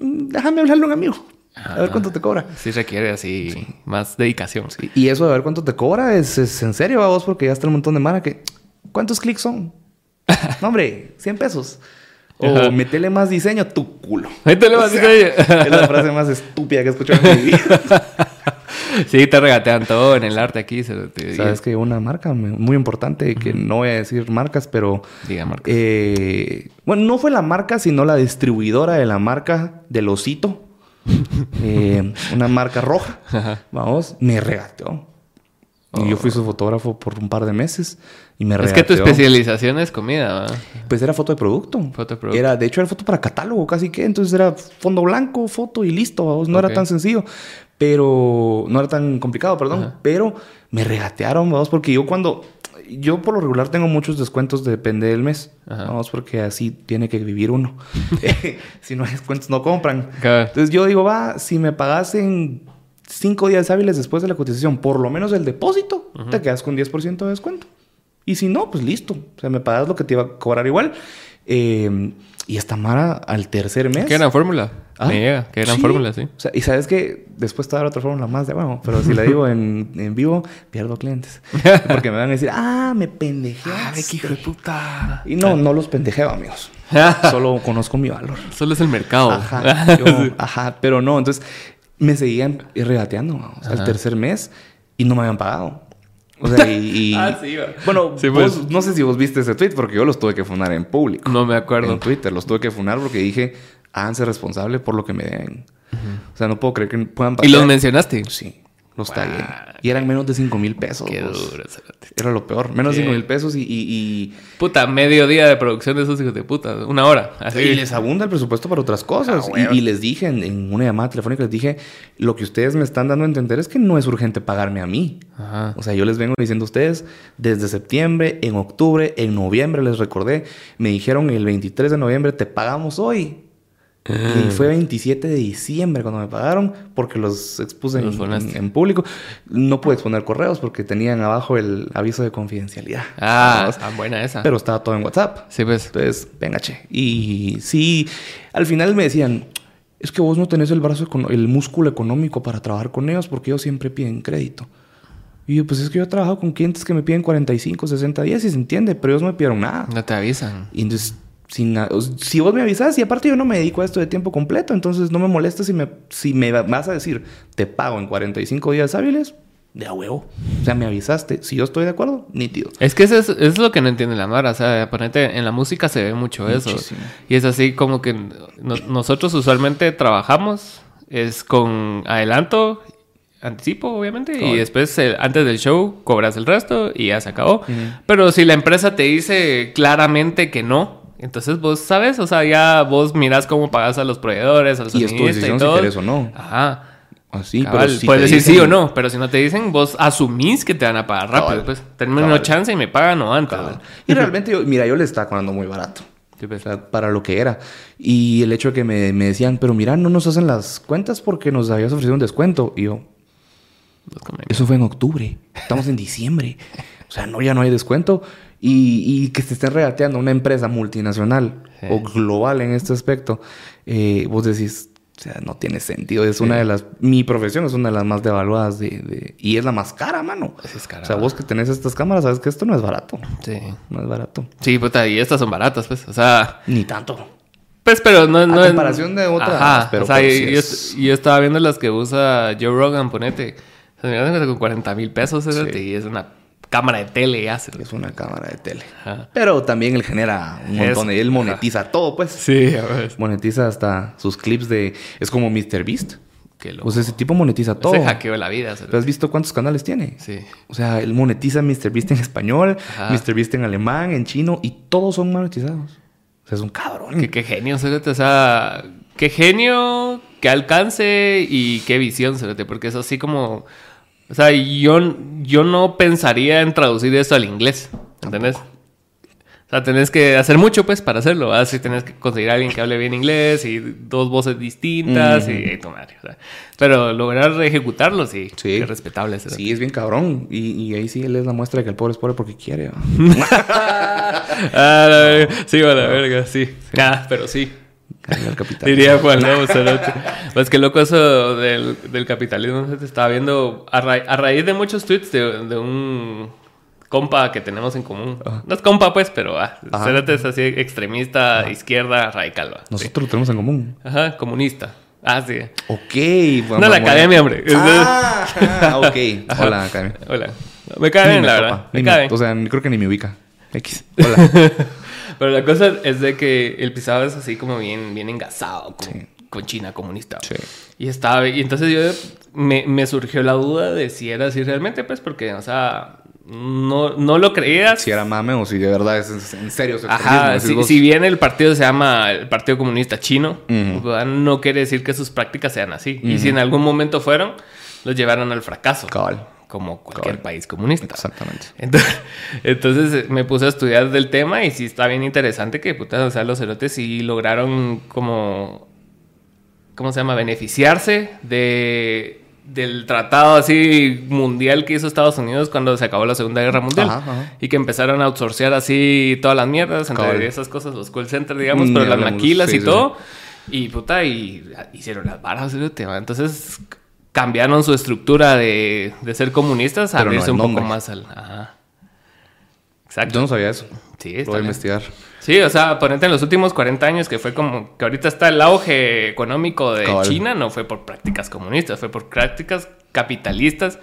"Mm, déjame hablarle a un amigo. A ver cuánto te cobra. Sí requiere así más dedicación. Y- Y eso de ver cuánto te cobra es, es en serio, a vos, porque ya está un montón de mara que. ¿Cuántos clics son? no, hombre, 100 pesos. O Ajá. metele más diseño a tu culo. Ahí te le O vas a sea, decir, es la frase más estúpida que he escuchado en mi vida. Sí, te regatean todo en el arte aquí. cerote. Sabes que una marca muy importante, que no voy a decir marcas, pero. Diga, marcas. eh, bueno, no fue la marca, sino la distribuidora de la marca del osito. Eh, una marca roja. Ajá. Vamos, me regateó. Y yo fui su fotógrafo por un par de meses y me Es que tu regateó. especialización es comida, ¿va? Pues era foto de producto. Foto de producto. Era, de hecho, era foto para catálogo, casi que. Entonces era fondo blanco, foto y listo. vamos. No era tan sencillo. Pero no era tan complicado, perdón. Ajá. Pero me regatearon, vamos, porque yo cuando. Yo por lo regular tengo muchos descuentos, depende del mes. Ajá. Vamos, porque así tiene que vivir uno. si no hay descuentos, no compran. Entonces yo digo, va, si me pagasen cinco días hábiles después de la cotización, por lo menos el depósito, te quedas con 10% de descuento. Y si no, pues listo. O sea, me pagas lo que te iba a cobrar igual. Eh, y esta Mara al tercer mes. ¿Qué gran fórmula? Ah, Me llega. Qué gran sí. fórmula, sí. O sea, y sabes que después te va a dar otra fórmula más de bueno, pero si la digo en, en vivo, pierdo clientes. Porque me van a decir, ah, me pendejeaste. puta! Y no, no los pendejeo, amigos. Solo conozco mi valor. Solo es el mercado. Ajá, yo- ajá, pero no, entonces me seguían regateando o sea, al tercer mes y no me habían pagado. O sea, y... y- Ah, sí. Bueno, Sí, vos- pues. no sé si vos viste ese tweet porque yo los tuve que funar en público. No me acuerdo. En Twitter los tuve que funar porque dije, háganse responsable por lo que me den. O sea, no puedo creer que puedan ¿Y los mencionaste? Sí, los Guau, tagué. Y eran menos de 5 mil pesos. Qué duro. Era lo peor. Menos de Qué- 5 mil pesos y, y, y- Puta, medio día de producción de esos hijos de puta. Una hora. Así. Y les abunda el presupuesto para otras cosas. Ah, Y- bueno. y, les dije en, en una llamada telefónica, les dije, lo que ustedes me están dando a entender es que no es urgente pagarme a mí. Ajá. O sea, yo les vengo diciendo a ustedes desde septiembre, en octubre, en noviembre, les recordé, me dijeron el 23 de noviembre, te pagamos hoy. Ah. Y fue 27 de diciembre cuando me pagaron porque los expuse Los en, en- en público. No pude exponer correos porque tenían abajo el aviso de confidencialidad. Ah, está buena esa. Pero estaba todo en WhatsApp. Sí, pues. Entonces, venga, che. Y sí, al final me decían, es que vos no tenés el brazo, el músculo económico para trabajar con ellos porque ellos siempre piden crédito. Y yo, pues es que yo he trabajado con clientes que me piden 45, 60 días y se entiende, pero ellos no me pidieron nada. No te avisan. Y entonces, sin na- o- si vos me avisas, y aparte yo no me dedico a esto de tiempo completo, entonces no me molestes si me, si me vas a decir, te pago en 45 días hábiles, de a huevo. O sea, me avisaste. Si yo estoy de acuerdo, nítido. Es que eso es, eso es lo que no entiende la Mara. O sea, ponete, en la música se ve mucho eso. Muchísimo. Y es así como que no- nosotros usualmente trabajamos es con adelanto, anticipo, obviamente, y después eh, antes del show cobras el resto y ya se acabó. Pero si la empresa te dice claramente que no, entonces vos sabes, o sea, ya vos mirás cómo pagas a los proveedores, a los Y es tu decisión y si querés o no. Ajá. Así, Cabal, pero si puedes decir sí o no, pero si no te dicen, vos asumís que te van a pagar rápido. Cabal. Pues tenme una chance y me pagan o antes. Cabal. Y realmente, yo, mira, yo le estaba cobrando muy barato. Sí, pues. O sea, para lo que era. Y el hecho de que me, me decían, pero mira, no nos hacen las cuentas porque nos habías ofrecido un descuento. Y yo, eso fue en octubre. Estamos en diciembre. O sea, no, ya no hay descuento. Y, y que te estén regateando una empresa multinacional Sí. o global en este aspecto, eh, vos decís, o sea, no tiene sentido. Es una de las... Mi profesión es una de las más devaluadas de... de- y es la más cara, mano. Sí, es cara. O sea, vos que tenés estas cámaras, sabes que esto no es barato. Sí. No es barato. Sí, puta, y estas son baratas, pues. O sea, Ni tanto. pues, pero no. no comparación de otras, Ajá. pero o sea, pues yo, sí es- yo estaba viendo las que usa Joe Rogan, ponete. O sea, mira, con 40 mil pesos, espérate, y es una cámara de tele, ya. se- Es una cámara de tele. Ajá. Pero también él genera un montón. Es- de él monetiza todo, pues. Sí, a ver. Monetiza hasta sus clips de... Es como Mr. Beast. Qué loco. O sea, ese tipo monetiza todo. Se hackeó la vida. ¿Pero has visto cuántos canales tiene? Sí. O sea, él monetiza Mr. Beast en español, Ajá. Mr. Beast en alemán, en chino, y todos son monetizados. O sea, es un cabrón. Qué, qué genio, Cerote. O sea, qué genio, qué alcance y qué visión, Cerote. Porque es así como... O sea, yo, yo no pensaría en traducir esto al inglés. ¿Entendés? O sea, tenés que hacer mucho, pues, para hacerlo. Así tenés que conseguir a alguien que hable bien inglés y dos voces distintas y, y tu madre. o sea. Pero lograr ejecutarlo, sí. Sí. Es respetable. Sí, es bien cabrón. Y, y ahí sí él es la muestra de que el pobre es pobre porque quiere. ah, la verga. Sí, a la verga, sí. Ah, pero sí. Capital. Diría Juan Lobo Cerote. Pues que loco eso del, del capitalismo. Se te estaba viendo a, ra- a raíz de muchos tweets de, de un compa que tenemos en común. No es compa, pues, pero ah. Cerote es así extremista, izquierda, radical. va. Sí. Nosotros lo tenemos en común. Ajá, comunista. Ah, sí. Ok. No, la academia, hombre. Ah, ah, ok. Hola, academia. Hola. Me cae bien, la verdad. Me me- cae bien. O sea, creo que ni me ubica. X. Hola. Pero la cosa es de que el pisado es así como bien, bien engasado con, Sí. con China comunista. Sí. Y estaba, y entonces yo me, me surgió la duda de si era así realmente, pues, porque, o sea, no, no lo creías. Si era mame o si de verdad es en- en serio. Ajá, si, si bien el partido se llama el Partido Comunista Chino, Ujú. ¿verdad? no quiere decir que sus prácticas sean así. Y si en algún momento fueron, los llevaron al fracaso. Cabal. Como cualquier país comunista. Exactamente. Entonces, entonces eh, me puse a estudiar del tema y sí está bien interesante que, puta, o sea, los cerotes sí lograron como, ¿cómo se llama? Beneficiarse de, del tratado así mundial que hizo Estados Unidos cuando se acabó la Segunda Guerra Mundial. Ajá, ajá. Y que empezaron a outsourcear así todas las mierdas, entre esas cosas, los call centers, digamos, pero las hablamos, maquilas sí, y sí, todo. Y puta, y hicieron las varas, ¿va? Entonces cambiaron su estructura de, de ser comunistas a Pero abrirse un poco más al... Ajá. Exacto. Yo no sabía eso. Sí, Lo voy a bien. investigar. Sí, o sea, ponete en los últimos 40 años que fue como que ahorita está el auge económico de Cabal. China, no fue por prácticas comunistas, fue por prácticas capitalistas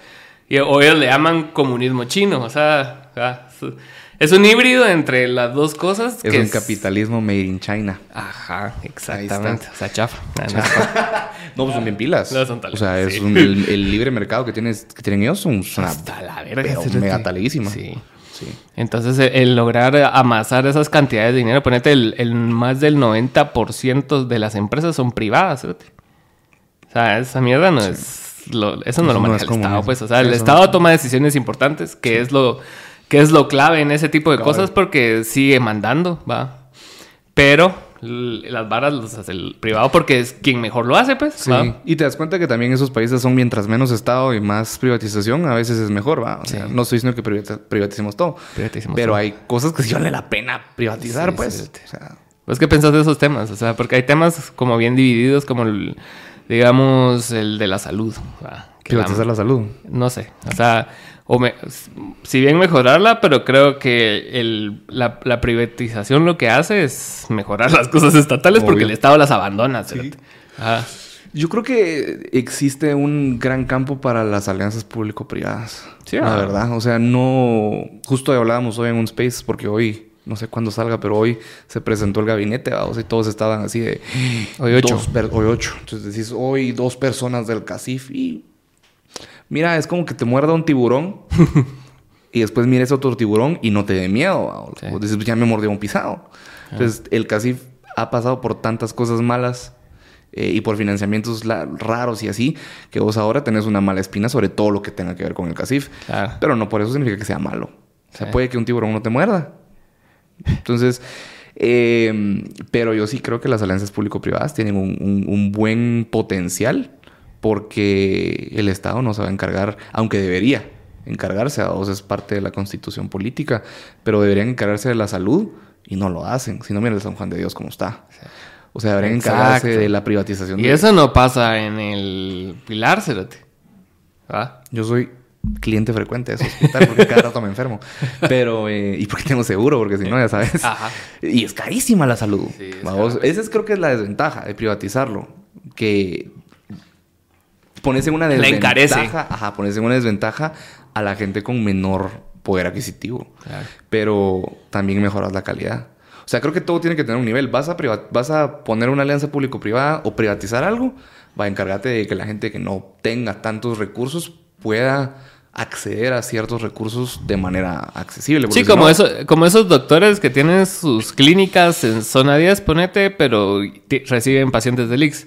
y o ellos le llaman comunismo chino, o sea, ah, es- es un híbrido entre las dos cosas. Es que un capitalismo made in China. Ajá, exactamente. O sea, chafa. Ah, no. No, pues son bien pilas. No, son o talentos, sea, es sí. un- el, el libre mercado que, tienes, que tienen ellos son una Hasta la verga. mega taledísima. Sí. Sí. Entonces, el, el lograr amasar esas cantidades de dinero, ponete el, el más del 90% de las empresas son privadas. O sea, esa mierda no es. Lo, eso no lo no maneja es el. Estado, pues. O sea, el Estado toma decisiones importantes, que es lo que es lo clave en ese tipo de cosas, porque sigue mandando, va. Pero las varas las hace el privado porque es quien mejor lo hace, pues. Sí. ¿va? Y te das cuenta que también esos países son mientras menos Estado y más privatización, a veces es mejor, ¿va? O sea, Sí. no estoy diciendo que privati- privaticemos todo. Privaticemos pero todo. hay cosas que sí vale la pena privatizar, Sí, pues. O sea, ¿Vos qué pensás de esos temas? O sea, porque hay temas como bien divididos, como el, digamos, el de la salud. ¿va? Que la- privatizar la salud. no sé, o sea, o me- si bien mejorarla, pero creo que el- la, la privatización lo que hace es mejorar las cosas estatales porque el Estado las abandona. Ajá. Yo creo que existe un gran campo para las alianzas público-privadas. Sí, la ah. verdad. O sea, no. Justo hablábamos hoy en un space, porque hoy, no sé cuándo salga, pero hoy se presentó el gabinete, y todos estaban así de. Hoy ocho. dos hoy ocho. Entonces decís, hoy dos personas del CACIF y. Mira, es como que te muerda un tiburón. y después mires otro tiburón y no te dé miedo. O Sí. o dices, ya me mordió un pisado. Entonces, el CACIF ha pasado por tantas cosas malas eh, y por financiamientos raros y así, que vos ahora tenés una mala espina sobre todo lo que tenga que ver con el CACIF. Claro. Pero no por eso significa que sea malo. O sea, Sí. puede que un tiburón no te muerda. Entonces, eh, pero yo sí creo que las alianzas público-privadas tienen un, un- un buen potencial porque el Estado no se va a encargar, aunque debería encargarse, a vos es parte de la constitución política, pero deberían encargarse de la salud y no lo hacen. Si no, mira el San Juan de Dios como está. O sea, deberían encargarse de la privatización. Y de- eso no pasa en el Pilar, cerote. ¿Va? Yo soy cliente frecuente de ese hospital porque cada rato me enfermo. Pero, eh, y porque tengo seguro, porque si no, ya sabes. Ajá. Y es carísima la salud. Sí, es Vamos, caro. Esa es creo que es la desventaja de privatizarlo. Que pones en una desventaja. Ajá, pones en una desventaja a la gente con menor poder adquisitivo. Claro. Pero también mejoras la calidad. O sea, creo que todo tiene que tener un nivel. Vas a, priva- vas a poner una alianza público-privada o privatizar algo, va a encargarte de que la gente que no tenga tantos recursos pueda acceder a ciertos recursos de manera accesible. Sí, como, no- eso, como esos doctores que tienen sus clínicas en zona 10, ponete, pero reciben pacientes del IX.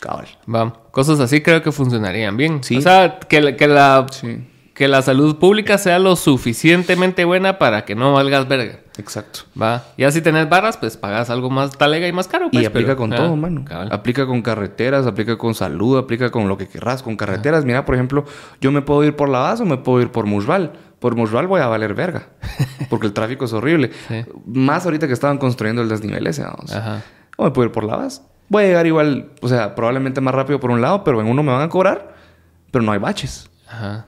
Cabal. Vamos, cosas así creo que funcionarían bien. Sí. O sea, que, la- que, la, Sí, que la salud pública sea lo suficientemente buena para que no valgas verga. exacto. Va. Ya si tenés barras, pues pagas algo más talega y más caro. Y pues, aplica pero- con ah, todo, mano. cabal. Aplica con carreteras, aplica con salud, aplica con lo que querrás, con carreteras. Mira, por ejemplo, yo me puedo ir por La Base o me puedo ir por Musval. Por Musval voy a valer verga. Porque el tráfico es horrible. Sí. Más ahorita que estaban construyendo el desnivel ese, vamos. Ajá. O me puedo ir por La Base. Voy a llegar igual, o sea, probablemente más rápido por un lado, pero en uno me van a cobrar, pero no hay baches. Ajá.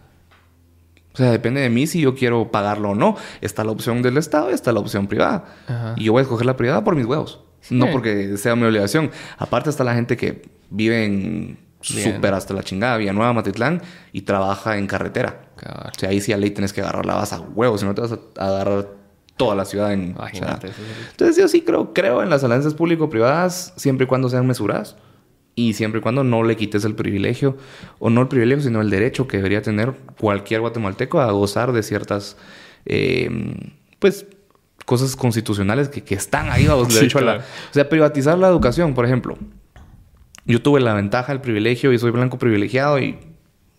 O sea, depende de mí si yo quiero pagarlo o no. Está la opción del Estado y está la opción privada. Ajá. Y yo voy a escoger la privada por mis huevos. No porque sea mi obligación. Aparte está la gente que vive en súper hasta la chingada, Villanueva, Matitlán, y trabaja en carretera. O sea, ahí sí a ley tienes que agarrar la base a huevos, si no te vas a agarrar toda la ciudad en... o sea, entonces yo sí creo, creo en las alianzas público-privadas siempre y cuando sean mesuradas. Y siempre y cuando no le quites el privilegio, o no el privilegio, sino el derecho que debería tener cualquier guatemalteco a gozar de ciertas, eh, pues, cosas constitucionales que, que están ahí, vamos, Sí, derecho a la... O sea, privatizar la educación, por ejemplo. Yo tuve la ventaja, el privilegio, y soy blanco privilegiado, y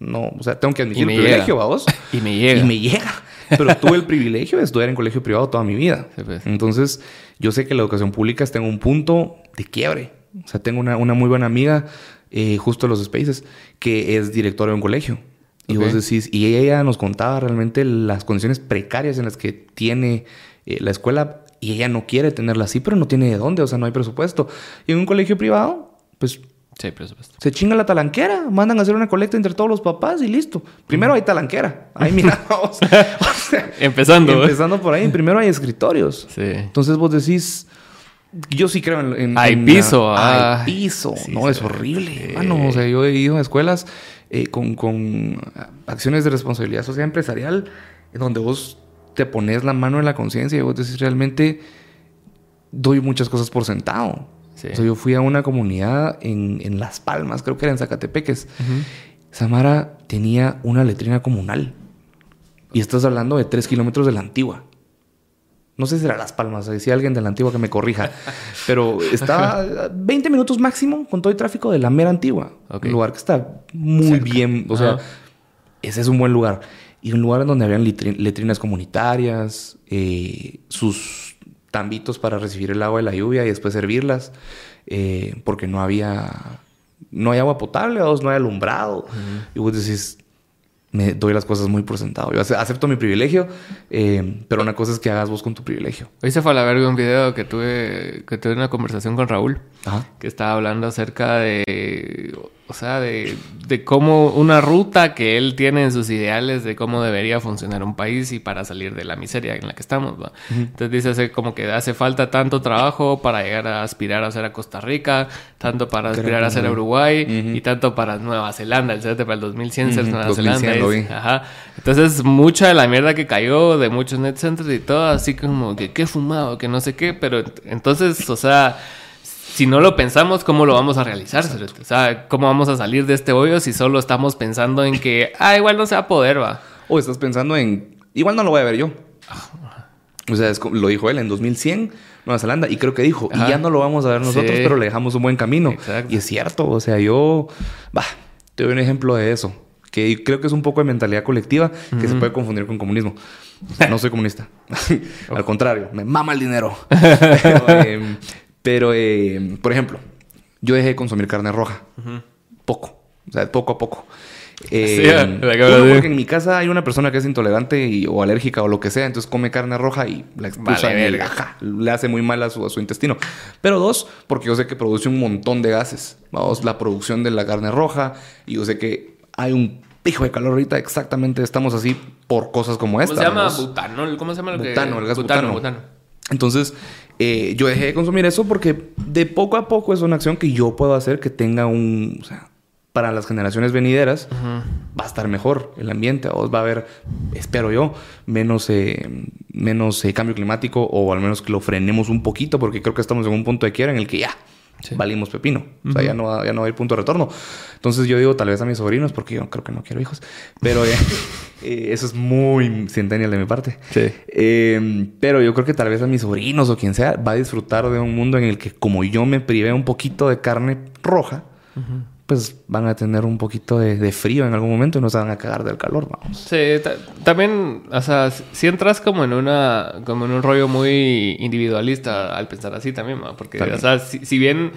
no, o sea, tengo que admitir el privilegio, vamos. Y me llega. Y me llega. Pero tuve el privilegio de estudiar en colegio privado toda mi vida. Sí, pues. Entonces, yo sé que la educación pública está en un punto de quiebre. O sea, tengo una, una muy buena amiga, eh, justo en los Spaces, que es directora de un colegio. Y vos decís, y ella nos contaba realmente las condiciones precarias en las que tiene eh, la escuela y ella no quiere tenerla así, pero no tiene de dónde, o sea, no hay presupuesto. Y en un colegio privado, pues Sí, por supuesto. se chinga la talanquera, mandan a hacer una colecta entre todos los papás y listo. Primero hay talanquera. Ahí mira. O sea, Empezando. ¿eh? empezando por ahí, primero hay escritorios. Sí. Entonces vos decís, yo sí creo en... en- Hay en piso, la- ah. Hay piso. Sí, no, sí, es sí. horrible. hermano. O sea, yo he ido a escuelas eh, con, con acciones de responsabilidad social empresarial donde vos te pones la mano en la conciencia y vos decís realmente doy muchas cosas por sentado. Sí. O sea, yo fui a una comunidad en, en Las Palmas, creo que era en Zacatepeques. Samara tenía una letrina comunal. Y estás hablando de tres kilómetros de la antigua. No sé si era Las Palmas, si alguien de la antigua que me corrija. Pero estaba a 20 minutos máximo con todo el tráfico de la mera antigua. Un lugar que está muy bien. O sea, ese es un buen lugar. Y un lugar en donde habían letrinas comunitarias, eh, sus tambitos para recibir el agua de la lluvia y después servirlas, eh, porque no había, no hay agua potable, o no hay alumbrado. Y vos decís, me doy las cosas muy por sentado. Yo ace- acepto mi privilegio, eh, pero una cosa es que hagas vos con tu privilegio. Hoy se fue a la verga un video que tuve, que tuve una conversación con Raúl, Ajá. que estaba hablando acerca de, o sea, de, de cómo una ruta que él tiene en sus ideales de cómo debería funcionar un país y para salir de la miseria en la que estamos. ¿va? Entonces dice así como que hace falta tanto trabajo para llegar a aspirar a ser a Costa Rica, tanto para aspirar a ser a Uruguay y tanto para Nueva Zelanda. El CDT para el 2100 ser Ujú, Nueva 2100 Zelanda. es-. Ajá. Entonces, mucha de la mierda que cayó de muchos net centers y todo, así como que qué fumado, que no sé qué, pero ent- entonces, o sea, si no lo pensamos, ¿cómo lo vamos a realizar? O sea, ¿cómo vamos a salir de este hoyo si solo estamos pensando en que, ah, igual no se va a poder, va? O estás pensando en, igual no lo voy a ver yo. O sea, es lo dijo él en 2100, Nueva Zelanda, y creo que dijo, Ajá. y ya no lo vamos a ver nosotros, Sí. pero le dejamos un buen camino. Exacto. Y es cierto, o sea, yo, va, te doy un ejemplo de eso, que creo que es un poco de mentalidad colectiva que se puede confundir con comunismo. No soy comunista. Al contrario, me mama el dinero. pero, eh, pero, eh, por ejemplo, yo dejé de consumir carne roja. Poco. O sea, poco a poco. Eh, Sí, que uno, porque en mi casa hay una persona que es intolerante y- o alérgica o lo que sea, entonces come carne roja y la expulsa Vale, y verga. ajá, le hace muy mal a su, a su intestino. Pero dos, porque yo sé que produce un montón de gases. Vamos, la producción de la carne roja y yo sé que hay un pijo de calor ahorita, exactamente estamos así por cosas como esta. ¿Cómo se llama? vamos. Butanol. ¿Cómo se llama lo que...? Butano, el gas butano. butano. Entonces, eh, yo dejé de consumir eso porque de poco a poco es una acción que yo puedo hacer que tenga un... O sea, para las generaciones venideras va a estar mejor el ambiente. O va a haber, espero yo, menos, eh, menos eh, cambio climático o al menos que lo frenemos un poquito porque creo que estamos en un punto de quiebra en el que ya Sí. valimos pepino. O sea, ya no, va- ya no va a ir punto de retorno. Entonces yo digo tal vez a mis sobrinos porque yo creo que no quiero hijos. Pero eh, eh, eso es muy centennial de mi parte. Sí. Eh, pero yo creo que tal vez a mis sobrinos o quien sea va a disfrutar de un mundo en el que como yo me privé un poquito de carne roja, pues van a tener un poquito de, de frío en algún momento y no se van a cagar del calor, vamos. Sí, ta- también, o sea, si entras como en una, como en un rollo muy individualista al pensar así también, ¿no? porque, También. o sea, si, si bien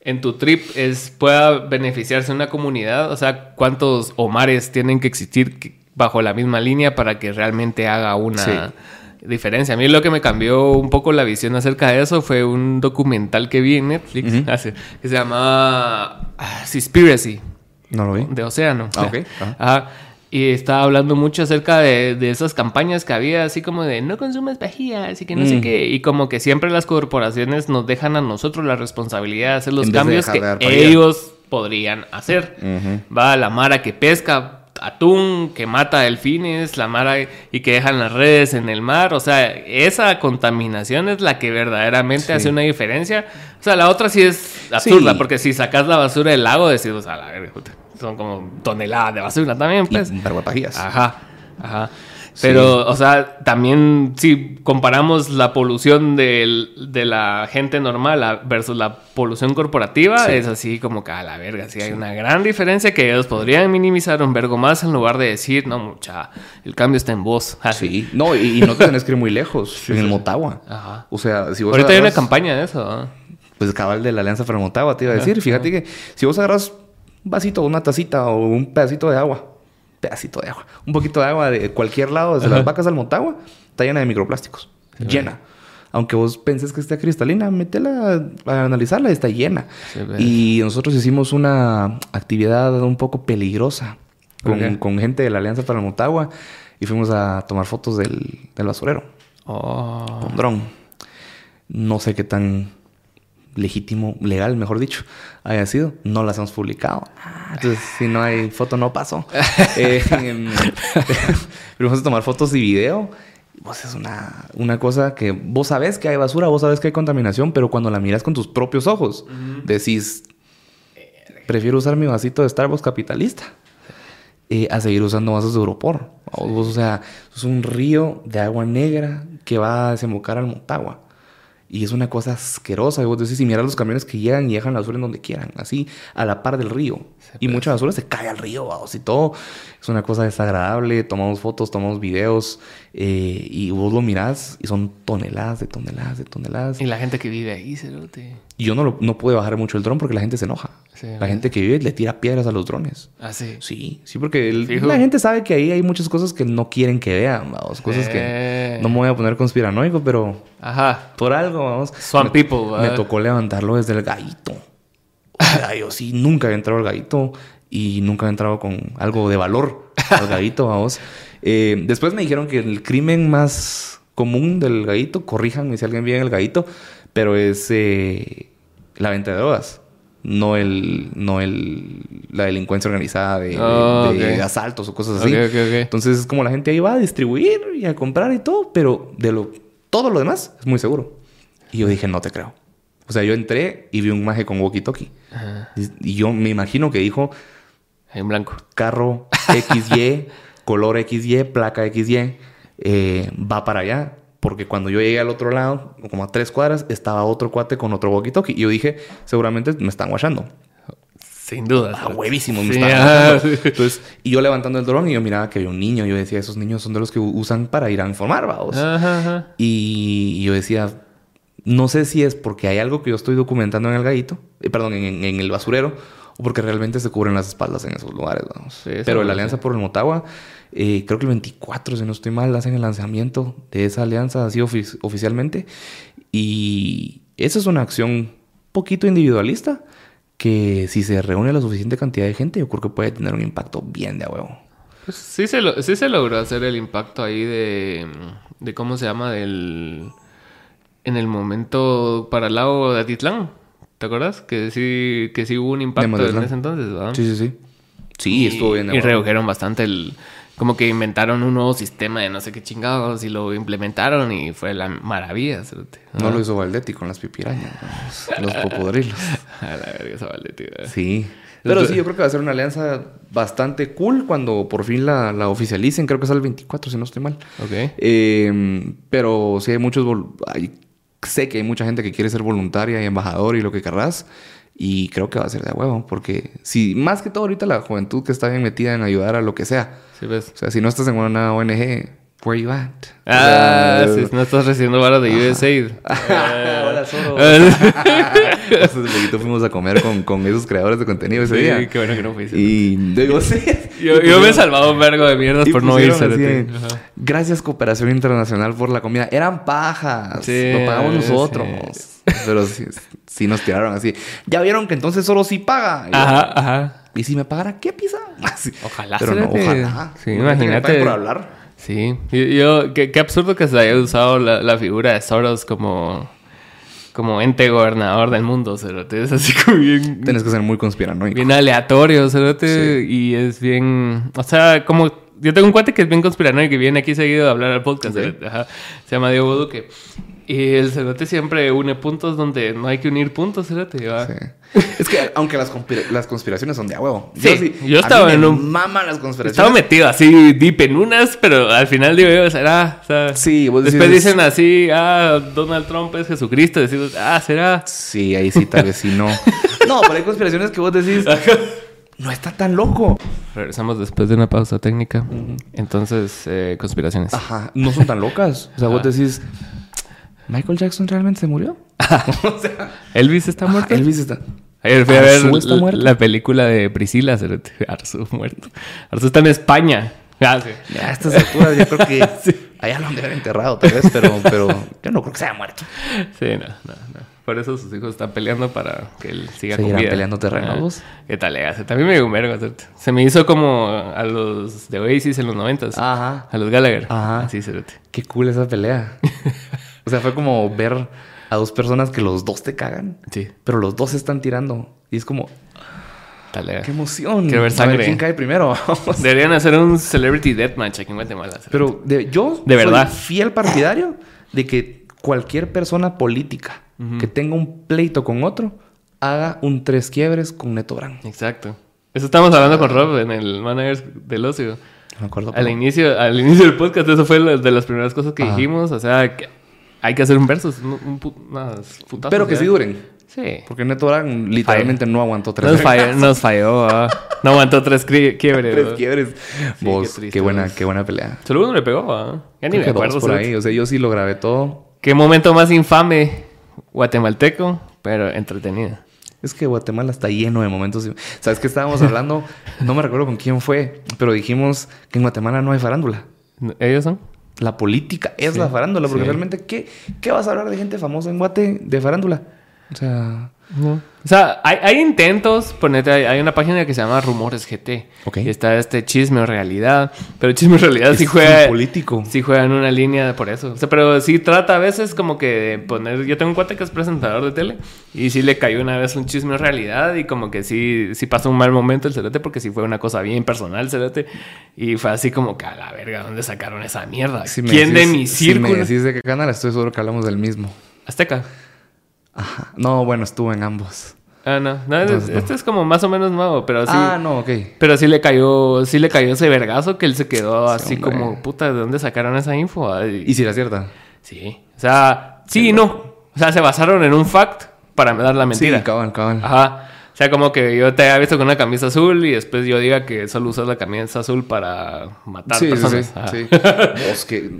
en tu trip es pueda beneficiarse una comunidad, o sea, ¿cuántos Omares tienen que existir bajo la misma línea para que realmente haga una Sí. Diferencia? A mí lo que me cambió un poco la visión acerca de eso fue un documental que vi en Netflix Ujú. hace- que se llama ah, Seaspiracy No lo vi. de océano. Ah, ok. Ajá. Ajá. Y estaba hablando mucho acerca de, de esas campañas que había, así como de no consumas pajillas y que no sé Mm. qué. Y como que siempre las corporaciones nos dejan a nosotros la responsabilidad de hacer los de cambios que de pajilla. ellos podrían hacer. Ujú. Va la mara que pesca, atún que mata delfines, la mara y que dejan las redes en el mar. O sea, esa contaminación es la que verdaderamente Sí. hace una diferencia. O sea, la otra sí es absurda, Sí. porque si sacas la basura del lago, decís, o sea, la verga, son como toneladas de basura también, pues. Y barbapajías. Ajá, ajá. Pero, o sea, también si comparamos la polución del- de la gente normal a- versus la polución corporativa, Sí. es así como que a la verga. Sí, hay una gran diferencia que ellos podrían minimizar un vergo más en lugar de decir, no, mucha, el cambio está en vos. Así. Sí. No, y, y no te tenés que ir muy lejos. en el Motagua. Ajá. O sea, si vos Ahorita hay una campaña de eso. Pues cabal de la Alianza para Motagua te iba a decir. Fíjate que si vos agarras un vasito, una tacita o un pedacito de agua, pedacito de agua, un poquito de agua de cualquier lado, desde las vacas al Motagua, está llena de microplásticos. llena. Aunque vos penses que está cristalina, métela a analizarla, está llena. Sí, y nosotros hicimos una actividad un poco peligrosa ¿Por con, gente de la Alianza para el Motagua y fuimos a tomar fotos del, del basurero Oh. con dron. No sé qué tan legítimo, legal, mejor dicho, haya sido. No las hemos publicado. Ah, entonces, si no hay foto, no pasó. Eh, em, pero vamos a tomar fotos y video. Pues es una, una cosa que vos sabés que hay basura, vos sabés que hay contaminación, pero cuando la miras con tus propios ojos, decís, prefiero usar mi vasito de Starbucks capitalista eh, a seguir usando vasos de Europor. Vos, o sea, es un río de agua negra que va a desembocar al Motagua. Y es una cosa asquerosa. Y vos decís, y miras los camiones que llegan y dejan la basura en donde quieran, así, a la par del río. y mucha basura se cae al río, vamos, y todo. Es una cosa desagradable. Tomamos fotos, tomamos videos, eh, y vos lo mirás y son toneladas de toneladas de toneladas. Y la gente que vive ahí, cerote. Y yo no, lo- no pude bajar mucho el dron porque la gente se enoja. Sí, la ¿verdad? gente que vive le tira piedras a los drones. Así. Sí, sí, porque el- la gente sabe que ahí hay muchas cosas que no quieren que vean, vamos. Cosas Eh. que no me voy a poner conspiranoico, pero Ajá. por algo, vamos. Swamp me, people, Me ¿verdad? tocó levantarlo desde el gallito. O sea, yo sí, nunca había entrado al gallito y nunca había entrado con algo de valor al gallito, vamos. Eh, después me dijeron que el crimen más común del gallito, corríjanme si alguien vive en el gallito, pero es eh, la venta de drogas. No el, no el, la delincuencia organizada de, Oh, ok. asaltos o cosas así. Entonces es como la gente ahí va a distribuir y a comprar y todo, pero de lo, todo lo demás es muy seguro. Y yo dije, no te creo. O sea, yo entré y vi un maje con walkie-talkie. Y yo me imagino que dijo En blanco. carro XY, color XY, placa XY, eh, va para allá. Porque cuando yo llegué al otro lado, como a tres cuadras, estaba otro cuate con otro walkie-talkie. Y yo dije, seguramente me están guachando. Sin duda. A cerote. huevísimo me Sí, ah, sí. Entonces, y yo levantando el dron y yo miraba que había un niño. Yo decía, esos niños son de los que usan para ir a informar, vamos. Ajá, ajá. Y yo decía, no sé si es porque hay algo que yo estoy documentando en el gallito, eh, perdón, en, en el basurero, o porque realmente se cubren las espaldas en esos lugares. Sí, eso Pero no la Alianza por el Motagua, eh, creo que el 24, si no estoy mal, hacen el lanzamiento de esa alianza así ofi- oficialmente. Y esa es una acción poquito individualista que si se reúne la suficiente cantidad de gente, yo creo que puede tener un impacto bien de a huevo. Pues sí se, lo- sí se logró hacer el impacto ahí de, de cómo se llama del en el momento para el lago de Atitlán. ¿Te acuerdas? Que sí, que sí hubo un impacto en ese entonces, ¿verdad? Sí, sí, sí. Sí, estuvo bien Y redujeron bastante el... Como que inventaron un nuevo sistema de no sé qué chingados y lo implementaron y fue la maravilla. No lo hizo Valdetti con las pipirañas, los popodrilos. A la verga esa Valdetti, ¿verdad? Sí. Pero sí, yo creo que va a ser una alianza bastante cool cuando por fin la, la oficialicen. Creo que es el 24, si no estoy mal. Ok. Eh, pero sí hay muchos... hay- sé que hay mucha gente que quiere ser voluntaria y embajador y lo que querrás. Y creo que va a ser de huevo. Porque si más que todo ahorita la juventud que está bien metida en ayudar a lo que sea. Sí, ves. O sea, si no estás en una ONG, where you at? Ah, sea, sí, no estás recibiendo varas de USAID. Hola. Ah. Hace poquito fuimos a comer con, con esos creadores de contenido ese Sí, día. qué bueno que no fuiste. Y digo, sí. Yo, yo me he salvado un vergo de mierdas por no ir. Gracias Cooperación Internacional por la comida. Eran pajas. Sí, lo pagamos nosotros. sí. Pero sí, sí nos tiraron así. Ya vieron que entonces solo sí paga. Y yo, Ajá, ajá. ¿Y si me pagara qué pizza? Ojalá, Pero no, ojalá. Sí, Imagínate por hablar. Sí. Yo, yo- qué, qué absurdo que se haya usado la, la figura de Soros como, como ente gobernador del mundo, cerote. Es así como bien... Tienes que ser muy conspiranoico. Bien aleatorio, cerote. Y es bien... O sea, como... Yo tengo un cuate que es bien conspiranoico y viene aquí seguido a hablar al podcast. Ajá. Se llama Diego Duque. Y el cerote siempre une puntos donde no hay que unir puntos. Sí. Es que aunque las, las conspiraciones son de a huevo. Sí, yo a estaba mí en un- maman las conspiraciones. Estaba metido así deep en unas, pero al final digo yo, será. O sea, Sí, vos Después decís- dicen así, ah, Donald Trump es Jesucristo. Decimos, ah, será. Sí, ahí sí, tal vez sí no. no, pero hay conspiraciones que vos decís, no está tan loco. Regresamos después de una pausa técnica. Entonces, eh, conspiraciones. Ajá, no son tan locas. O sea, vos decís, ¿Michael Jackson realmente se murió? o sea, Elvis está muerto. Elvis está. Ayer fui a ver ¿Arzu está la- muerto? la película de Priscila. Arzu muerto. Arzu está en España. Ah, sí. Ya a estas alturas yo creo que allá lo han de haber enterrado tal vez, pero, pero yo no creo que se haya muerto. Sí, no, no, no. Por eso sus hijos están peleando para que él siga ¿Seguirán con vida. peleando terrenos, Ajá. vos? ¿Qué tal le hace? También me dio. Se me hizo como a los de Oasis en los noventas. Ajá. A los Gallagher. Ajá. Así, cerote. Qué cool esa pelea. O sea, fue como ver a dos personas que los dos te cagan, Sí, pero los dos se están tirando. Y es como, tal le qué emoción. Quiero ver A sangre. ¿Quién cae primero? Deberían hacer un Celebrity Deathmatch aquí en Guatemala. pero de- yo De soy verdad. fiel partidario de que cualquier persona política que tenga un pleito con otro haga un tres quiebres con Neto Brand. Exacto. Eso estamos hablando con Rob en el Manager del Ocio. Me acuerdo. Al inicio, al inicio del podcast, eso fue de las primeras cosas que Ajá. dijimos. O sea, que hay que hacer un versus. Un, un pu- unas putazos, Pero que sí duren. Sí. Porque Neto Brand literalmente no aguantó tres Nos falló, nos falló. ah. No aguantó tres quiebres. tres ¿no? quiebres. Sí, Vos, qué triste, qué buena, vos. qué buena pelea. Solo uno le pegó. ah. Ya ni Creo me acuerdo. por ahí. O sea, yo sí lo grabé todo. Qué momento más infame guatemalteco, pero entretenido. Es que Guatemala está lleno de momentos. ¿Sabes qué estábamos hablando? No me recuerdo con quién fue, pero dijimos que en Guatemala no hay farándula. ¿Ellos son? La política es Sí, la farándula, porque sí. realmente, ¿qué, ¿qué vas a hablar de gente famosa en Guate de farándula? O sea, O sea, hay, hay intentos, ponete, hay, hay una página que se llama Rumores GT. Ok. Y está este chisme o realidad. Pero chisme o realidad sí Es juega. full político. Sí juega en una línea por eso. O sea, pero sí trata a veces como que de poner. Yo tengo un cuate que es presentador de tele. Y sí le cayó una vez un chisme o realidad. Y como que sí, sí pasó un mal momento el cerote. Porque sí fue una cosa bien personal el cerote. Y fue así como que a la verga, ¿dónde sacaron esa mierda? si ¿Quién decís- de mi Si círculo? me decís de qué canal, estoy seguro que hablamos del mismo. Azteca. Ajá. No, bueno, estuvo en ambos. Ah, no. no, es- Entonces, no. este es como más o menos nuevo. Pero sí. Ah, no, ok. Pero sí le cayó, sí le cayó ese vergazo que él se quedó así hombre. como, puta, ¿de dónde sacaron esa info? Ay, ¿Y si era cierta? Sí. O sea, sí y no. O sea, se basaron en un fact para dar la mentira. Sí, cabal, cabal. Ajá. O sea, como que yo te haya visto con una camisa azul y después yo diga que solo usas la camisa azul para matar Sí, personas. sí, sí. Vos que...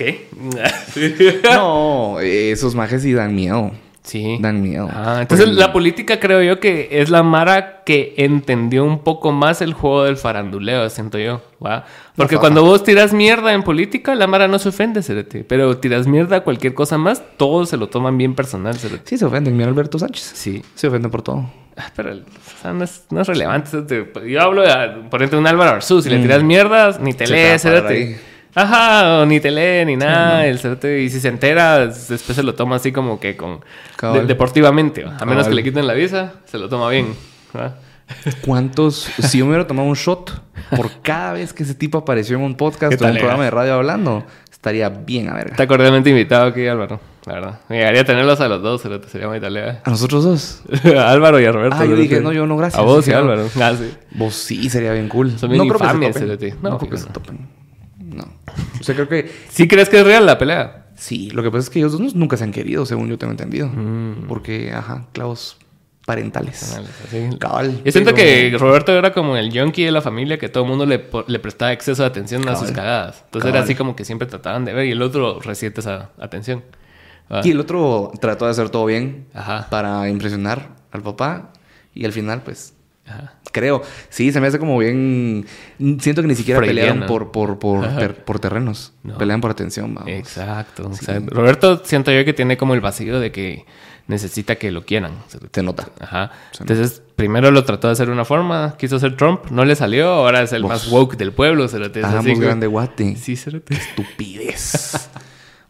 ¿Qué? No, esos majes sí dan miedo. sí. Dan miedo. Ah, entonces Porque- la política creo yo que es la Mara que entendió un poco más el juego del faranduleo, siento yo, ¿va? Porque cuando vos tiras mierda en política, la Mara no se ofende, Cerete. Pero tiras mierda a cualquier cosa más, todos se lo toman bien personal, Cerete. Sí, se ofenden. Mira Alberto Sánchez. Sí. Se ofenden por todo. Ah, Pero o sea, no, es, no es relevante. Yo hablo de, por ejemplo, un Álvaro Arzú. Si le tiras mierdas, ni te lees, Cerete. Ajá, ni te lee ni nada. el Cerete. Y si se entera, después se lo toma así como que con... De- deportivamente, ¿va? A menos Cabal. que le quiten la visa, se lo toma bien. ¿va? ¿Cuántos? Si yo me hubiera tomado un shot por cada vez que ese tipo apareció en un podcast ¿Qué o en un programa de radio hablando, estaría bien a verga. Está cordialmente invitado aquí, Álvaro. La verdad. Me llegaría a tenerlos a los dos, pero sería muy talea. ¿A nosotros dos? a Álvaro y a Roberto. Ah, yo dije, no, yo no, gracias. A vos y a no. Álvaro. Ah, sí. Vos sí, sería bien cool. Son bien no creo que se topen. No, No, creo que no. se topen. O sea, creo que ¿Sí crees que es real la pelea? sí. Lo que pasa es que ellos dos nunca se han querido, según yo tengo entendido. Mm. Porque, ajá, clavos parentales. Así. Cabal. Yo siento pero- que Roberto era como el junkie de la familia que todo el mundo le, prestaba exceso de atención a sus cagadas. Entonces Cabal. era así como que siempre trataban de ver y el otro reciente esa atención. Ah, Y el otro trató de hacer todo bien Ajá. para impresionar al papá. Y al final, pues, Ajá. Creo. Sí, se me hace como bien. Siento que ni siquiera Freudiano. pelearon por, por, por, Ajá. ter- por terrenos. No. Pelean por atención, vamos. Exacto. Roberto siento yo que tiene como el vacío de que necesita que lo quieran. Se nota. Ajá. Entonces, primero lo trató de hacer de una forma, quiso ser Trump, no le salió, ahora es el Vos. más woke del pueblo, cerote. Es Hagamos así que- grande guate. Sí, cerote. Estupidez.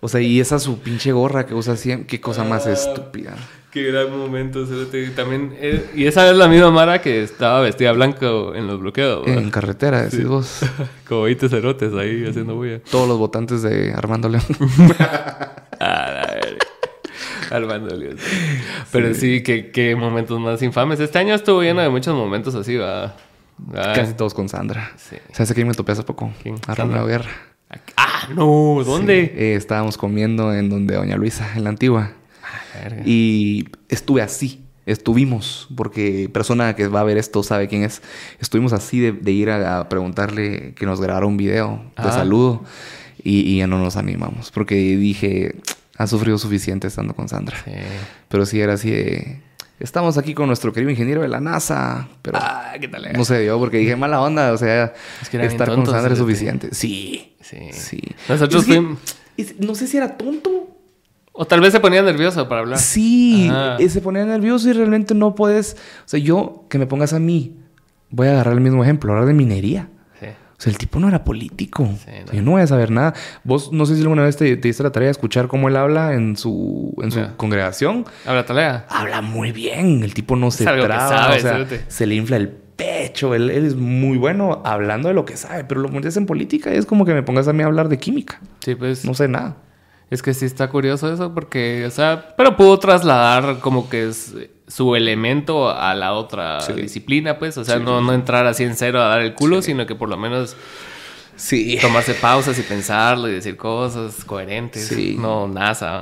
O sea, y esa su pinche gorra que usa siempre. Qué cosa más Ah. estúpida. Qué gran momento. Y También, eh, y esa es la misma Mara que estaba vestida blanco en los bloqueos. ¿verdad? En carretera, decís vos. Como 20 cerotes ahí haciendo bulla. Todos los votantes de Armando León. Armando León. Pero sí, qué, qué momentos más infames. Este año estuvo lleno de muchos momentos así, va. Casi todos con Sandra. Sí. ¿Sabes a quién me topé hace poco? ¿Quién? A Sandra. Guerra. Ah, no, ¿dónde? Sí, eh, estábamos comiendo en donde Doña Luisa, en la antigua. Verga. Y estuve así. Estuvimos, porque persona que va a ver esto sabe quién es. Estuvimos así de, de ir a, a preguntarle que nos grabara un video de Ah. saludo y, y ya no nos animamos. Porque dije, ha sufrido suficiente estando con Sandra. Sí. Pero sí era así de, estamos aquí con nuestro querido ingeniero de la NASA. Pero Ah, ¿qué tal? no se dio porque dije, mala onda, o sea, Es que estar con Sandra es suficiente. Sí, Sí. sí. Nosotros Es que- fuimos- es- no sé si era tonto. O tal vez se ponía nervioso para hablar. Sí, Ajá. eh, se ponía nervioso y realmente no puedes. O sea, yo que me pongas a mí, voy a agarrar el mismo ejemplo, hablar de minería. Sí. O sea, el tipo no era político. Sí, O sea, no. Yo no voy a saber nada. Vos no sé si alguna vez te, te diste la tarea de escuchar cómo él habla en su, en su congregación. Habla talea. Habla muy bien. El tipo no se traba. sabe, o sea, se le infla el pecho. Él, él es muy bueno hablando de lo que sabe. Pero lo pones en política y es como que me pongas a mí a hablar de química. Sí, pues. No sé nada. Es que sí está curioso eso porque, o sea, pero pudo trasladar como que es su elemento a la otra Sí. disciplina, pues. O sea, no, no entrar así en cero a dar el culo, sino que por lo menos Sí. tomarse pausas y pensarlo y decir cosas coherentes. Sí. No, NASA.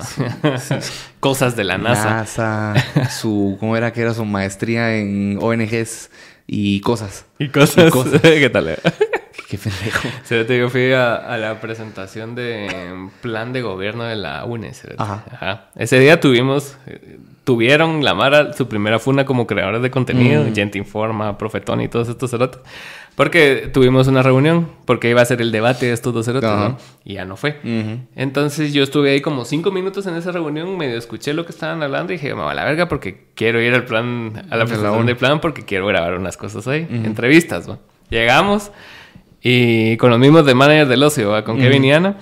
cosas de la NASA. NASA, su, ¿cómo era que era su maestría en ONGs y cosas? Y cosas. Y cosas. ¿Qué tal? Qué pendejo. Cerote, yo fui a, a la presentación de plan de gobierno de la UNE. Ajá. Ajá. Ese día tuvimos, eh, tuvieron la Mara su primera funa como creadores de contenido, Mm. Gente Informa, Profetón y todos estos cerotes. Porque tuvimos una reunión, porque iba a ser el debate de estos dos cerotes. ¿no? Y ya no fue. Ujú. Entonces yo estuve ahí como cinco minutos en esa reunión, medio escuché lo que estaban hablando y dije, me va a la verga porque quiero ir al plan, a la presentación del plan porque quiero grabar unas cosas ahí, entrevistas, ¿va? Llegamos y con los mismos de manager del ocio, ¿va? Con Kevin y Ana.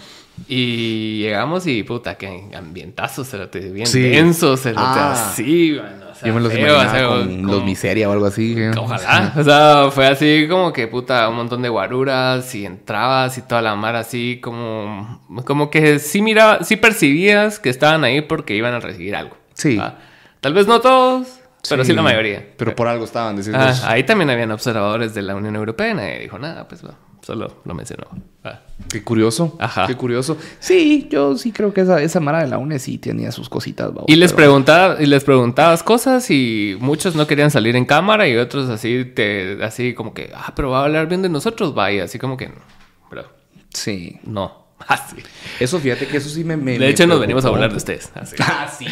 Y llegamos y puta, que ambientazo, cerote, bien Sí. denso, cerote, Ah. así, bueno, o sea, Yo me los feo, imaginaba o sea, con como- los miseria o algo así. que- Ojalá. O sea, fue así como que puta, un montón de guaruras y entrabas y toda la mar así como. Como que sí miraba, sí percibías que estaban ahí porque iban a recibir algo. Sí. ¿va? Tal vez no todos, pero sí, la mayoría. Pero por algo estaban, decís Ah, ahí también habían observadores de la Unión Europea y nadie dijo nada, pues va, solo lo mencionó. Va. Qué curioso. Ajá. Qué curioso. Sí, yo sí creo que esa, esa Mara de la UNE sí tenía sus cositas. babos, Y les, pero- preguntaba, y les preguntabas cosas y muchos no querían salir en cámara y otros así, te, así como que, ah, pero va a hablar bien de nosotros, va, y así como que, bro, Sí. no, así. Eso, fíjate que eso sí me... me- De me hecho, nos venimos a hablar de ustedes. Así. Ah, sí.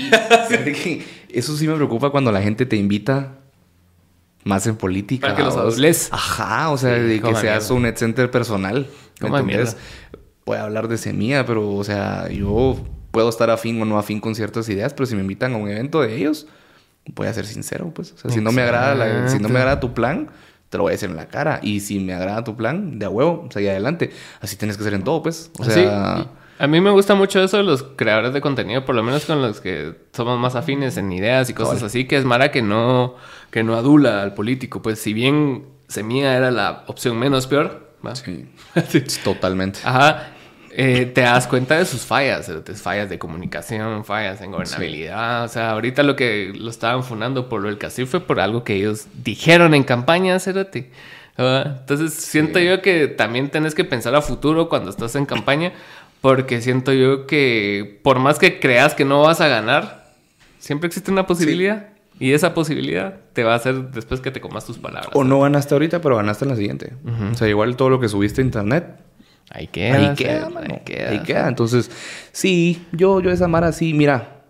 Fíjate que eso sí me preocupa cuando la gente te invita más en política. Para que los hables. Ajá, o sea, Sí, de que seas mierda. un net center personal. ¿Me Coma entendés? mierda. Puede hablar de semilla, pero, o sea, yo puedo estar afín o no afín con ciertas ideas, pero si me invitan a un evento de ellos, voy a ser sincero, pues. O sea, si no me agrada, la- si no me agrada tu plan, te lo voy a decir en la cara. Y si me agrada tu plan, de a huevo, seguí adelante. Así tienes que ser en todo, pues. O Sí, sea, A mí me gusta mucho eso de los creadores de contenido, por lo menos con los que somos más afines en ideas y cosas así, que es Mara que no, que no adula al político. Pues si bien Semilla era la opción menos peor, ¿va? sí, totalmente. Ajá. eh, te das cuenta de sus fallas, fallas de comunicación, fallas en gobernabilidad. O sea, ahorita lo que lo estaban fundando por lo del Casir fue por algo que ellos dijeron en campaña, Cerote. Ah, Entonces, siento yo que también tenés que pensar a futuro cuando estás en campaña, porque siento yo que por más que creas que no vas a ganar, siempre existe una posibilidad. Y esa posibilidad te va a hacer después que te comas tus palabras. O no ganaste ahorita, pero ganaste en la siguiente. O sea, igual todo lo que subiste a internet, Ahí queda. ahí queda, mano. ahí queda. Ahí queda. Entonces, sí, yo, yo esa Mara sí, mira,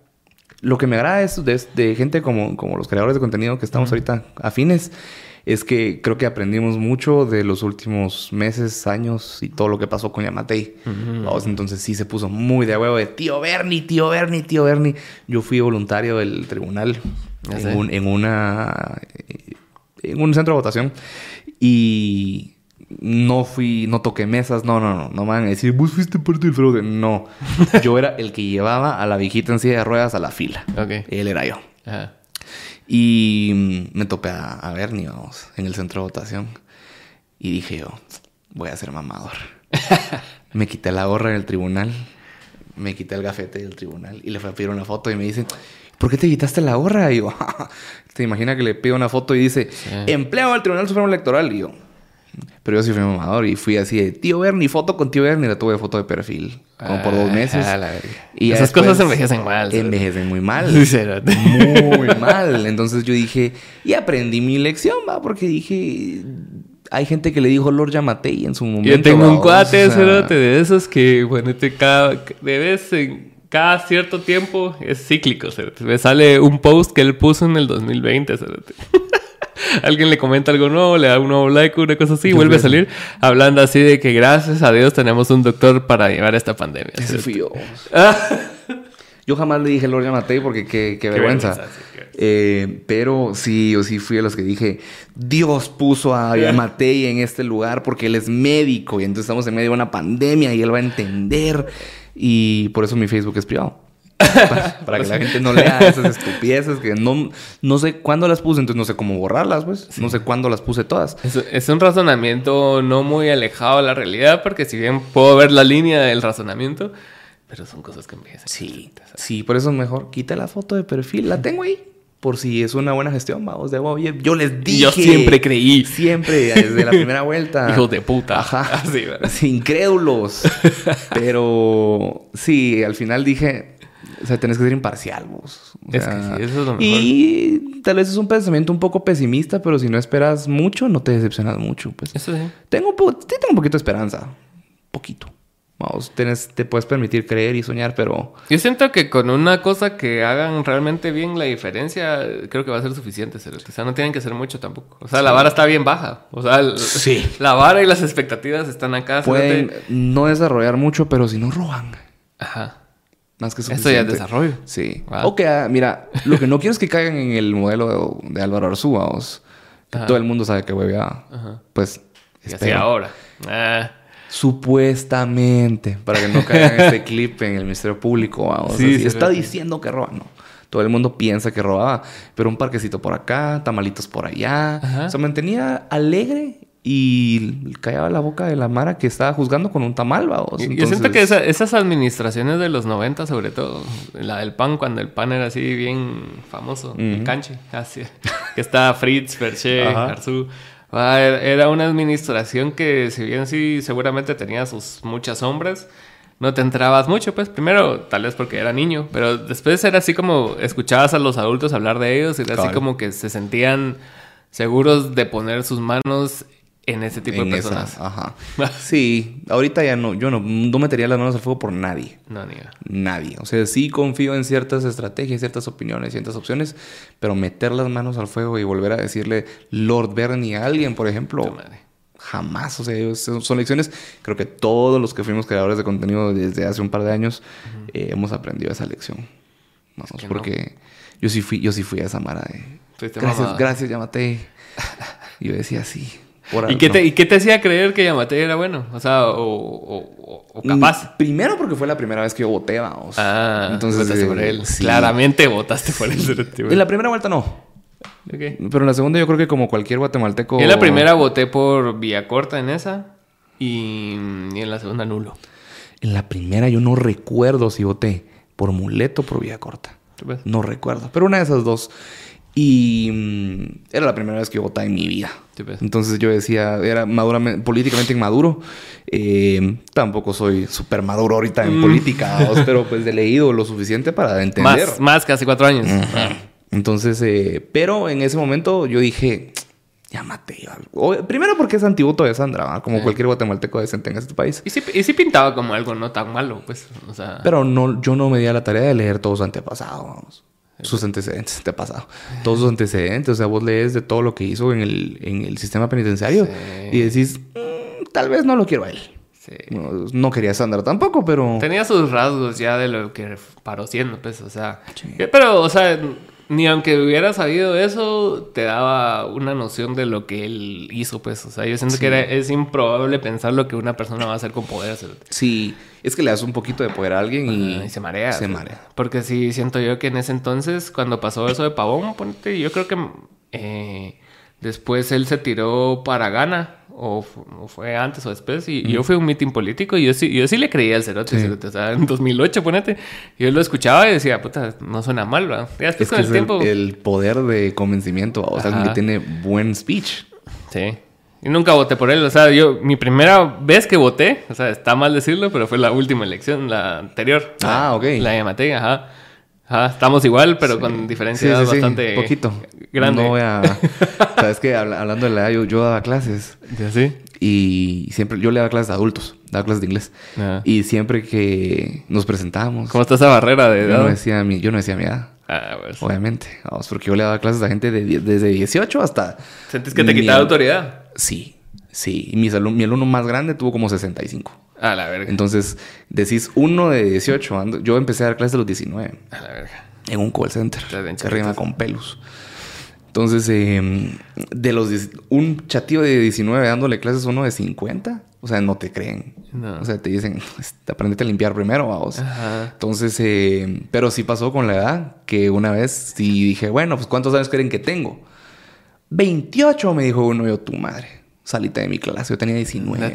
lo que me agrada es de, de gente como, como los creadores de contenido que estamos ahorita afines, es que creo que aprendimos mucho de los últimos meses, años y todo lo que pasó con Yamatei. Vamos, entonces sí se puso muy de huevo de tío Bernie, tío Bernie, tío Bernie. Yo fui voluntario del tribunal en, un- en una en un centro de votación y no fui, no toqué mesas, no, no, no, no me van a decir, vos fuiste parte del fraude. No, yo era el que llevaba a la viejita en silla de ruedas a la fila. Ok. Él era yo. Ajá. Y mm, me topé a, a Bernie, vamos, en el centro de votación. Y dije yo, voy a ser mamador. me quité la gorra en el tribunal, me quité el gafete del tribunal y le fui a pedir una foto y me dice, ¿por qué te quitaste la gorra? Y yo, te imaginas que le pido una foto y dice, empleado del Tribunal Supremo Electoral. Y yo, pero yo sí fui mamador y fui así de tío Bernie, foto con tío Bernie, la tuve foto de perfil, como por dos Ah, meses. la. Y Esas después cosas envejecen mal. ¿sabes? Envejecen muy mal. Muy mal. Entonces yo dije, y aprendí mi lección, va, porque dije, hay gente que le dijo Lord Yamatei en su momento. Yo tengo un cuate, o sea, de esos que, bueno, te cada, de vez en cada cierto tiempo es cíclico, cerote. Me sale un post que él puso en el 2020, cerote. Alguien le comenta algo nuevo, le da un nuevo like, una cosa así, y vuelve a salir hablando así de que gracias a Dios tenemos un doctor para llevar esta pandemia. Ese cerote. fui yo. Yo jamás le dije Lord Yamatei porque qué, qué vergüenza. vergüenza, sí, qué Eh, pero sí, yo sí fui de los que dije, Dios puso a Yamatei en este lugar porque él es médico y entonces estamos en medio de una pandemia y él va a entender. Y por eso mi Facebook es privado. Para, para que la gente no lea esas estupideces que no, no sé cuándo las puse, entonces no sé cómo borrarlas, pues. No sé cuándo las puse todas. Es, es un razonamiento no muy alejado de la realidad, porque si bien puedo ver la línea del razonamiento, pero son cosas que envejecen. Sí, sí, por eso es mejor quita la foto de perfil. La tengo ahí. Por si es una buena gestión, vamos. De, oye, yo les dije. Yo siempre creí. Siempre, desde la primera vuelta. Hijos de puta. Ajá. Así, ¿verdad? Incrédulos. Pero sí, al final dije, o sea, tenés que ser imparcial, vos. O Es sea, que sí, eso es lo mejor. Y tal vez es un pensamiento un poco pesimista, pero si no esperas mucho, no te decepcionas mucho. Pues. Eso sí. Tengo, un po- tengo un poquito de esperanza. Poquito. Vamos, tenés- te puedes permitir creer y soñar, pero... Yo siento que con una cosa que hagan realmente bien la diferencia, creo que va a ser suficiente. cerote. O sea, no tienen que ser mucho tampoco. O sea, la vara está bien baja. O sea, el- Sí. la vara y las expectativas están acá. Pueden no desarrollar mucho, pero si no roban. Ajá. Más que Esto ya es suficiente. desarrollo. Sí. Wow. O que, ah, mira, lo que no quiero es que caigan en el modelo de, de Álvaro Arzúa, os, que Ajá. todo el mundo sabe que huevea. Ajá. Pues, Y ahora. Ah. Supuestamente, para que no caigan en este clip en el Ministerio Público. Sí, sí, está diciendo que roba, no. Todo el mundo piensa que robaba, pero un parquecito por acá, tamalitos por allá. Ajá. Se mantenía alegre y callaba la boca de la Mara que estaba juzgando con un tamal, vamos. Yo- Yo siento que esa- esas administraciones de los 90, sobre todo, la del pan, cuando el pan era así bien famoso, el canche, así, que estaba Fritz, Ferché, Ajá. Arzú. Ah, era- una administración que, si bien sí, seguramente tenía sus muchas sombras, no te enterabas mucho, pues primero, tal vez porque era niño, pero después era así como escuchabas a los adultos hablar de ellos y era así como que se sentían seguros de poner sus manos en ese tipo en de esa- personas. ajá. Sí, ahorita ya no, yo no, no metería las manos al fuego por nadie. No, ni. Nadie. O sea, sí confío en ciertas estrategias, ciertas opiniones, ciertas opciones, pero meter las manos al fuego y volver a decirle Lord Bernie a alguien, por ejemplo, madre. jamás. O sea, son lecciones. Creo que todos los que fuimos creadores de contenido desde hace un par de años eh, hemos aprendido esa lección. Vamos, que no. porque yo sí fui, yo sí fui a esa mara de gracias, mamada. gracias, llámate. Y yo decía sí. Por ¿Y algo". qué, te, ¿Y qué te hacía creer que Yamate era bueno? O sea, o, o- o- o capaz. Mm, Primero porque fue la primera vez que yo voté, vamos. Ah, entonces votaste eh, por él. sí. Claramente votaste por él. En la primera vuelta no. Pero en la segunda yo creo que como cualquier guatemalteco... En la primera voté por Villacorta en esa y, y en la segunda nulo. En la primera yo no recuerdo si voté por Muleto o por Vía Corta. No recuerdo. Pero una de esas dos. Y mm, era la primera vez que yo votaba en mi vida. ¿Tú ves? Entonces yo decía, era maduramente, políticamente inmaduro. Eh, tampoco soy súper maduro ahorita Mm. en política, vamos, pero pues he leído lo suficiente para entender. Más, más que hace cuatro años. Entonces, eh, pero en ese momento yo dije, llámate. O- primero porque es antivoto de Sandra, como cualquier guatemalteco decente en este país. Y sí, sí pintaba como algo no tan malo, pues. O sea, Pero no, yo no me di a la tarea de leer todos antepasados. Sus antecedentes, antepasado. Todos sus antecedentes. O sea, vos lees de todo lo que hizo en el, en el sistema penitenciario Sí. y decís, "Mm, tal vez no lo quiero a él. sí. No, no quería Sandra tampoco, pero... Tenía sus rasgos ya de lo que paró siendo, pues, o sea. Pero, o sea, ni aunque hubiera sabido eso, te daba una noción de lo que él hizo, pues. O sea, yo siento que era, es improbable pensar lo que una persona va a hacer con poder. Sí, es que le das un poquito de poder a alguien y, se marea. Se marea. Porque sí, siento yo que en ese entonces, cuando pasó eso de Pavón, ponte, yo creo que eh, después él se tiró para Ghana o, fue antes o después, y, yo fui a un mitin político y yo sí, yo sí le creía al cerote, o sea, en 2008, ponete, yo lo escuchaba y decía, puta, no suena mal, ¿verdad? Ya es con el tiempo. El, poder de convencimiento, o sea, que tiene buen speech. Sí. Y nunca voté por él, o sea, yo, mi primera vez que voté, o sea, está mal decirlo, pero fue la última elección, la anterior. Ah, ok. La de Matei, ajá. Ajá, estamos igual, pero con diferencia sí, bastante poquito. grande. No voy a... Sabes que hablando de la edad, yo, daba clases. ¿Ya sí? Y siempre... Yo le daba clases a adultos. Daba clases de inglés. Y siempre que nos presentábamos... ¿Cómo está esa barrera de edad? Yo no decía mi, yo no decía mi edad. Ah, pues. Obviamente. Vamos, porque yo le daba clases a gente de, desde 18 hasta... ¿Sientes que te quitaba autoridad? Sí. Sí. Y mi, mi alumno más grande tuvo como 65. A la verga. Entonces, decís uno de 18. yo empecé a dar clases a los 19. A la verga. En un call center. Se rima con pelos. Entonces, em, de los... Un chatío de 19 dándole clases a uno de 50. O sea, no te creen. O sea, te dicen, aprendete a limpiar primero, vamos. Ajá. Entonces, em, pero sí pasó con la edad, que una vez sí dije, bueno, pues ¿cuántos años creen que tengo? 28, me dijo uno, yo, tu madre salita de mi clase. Yo tenía 19.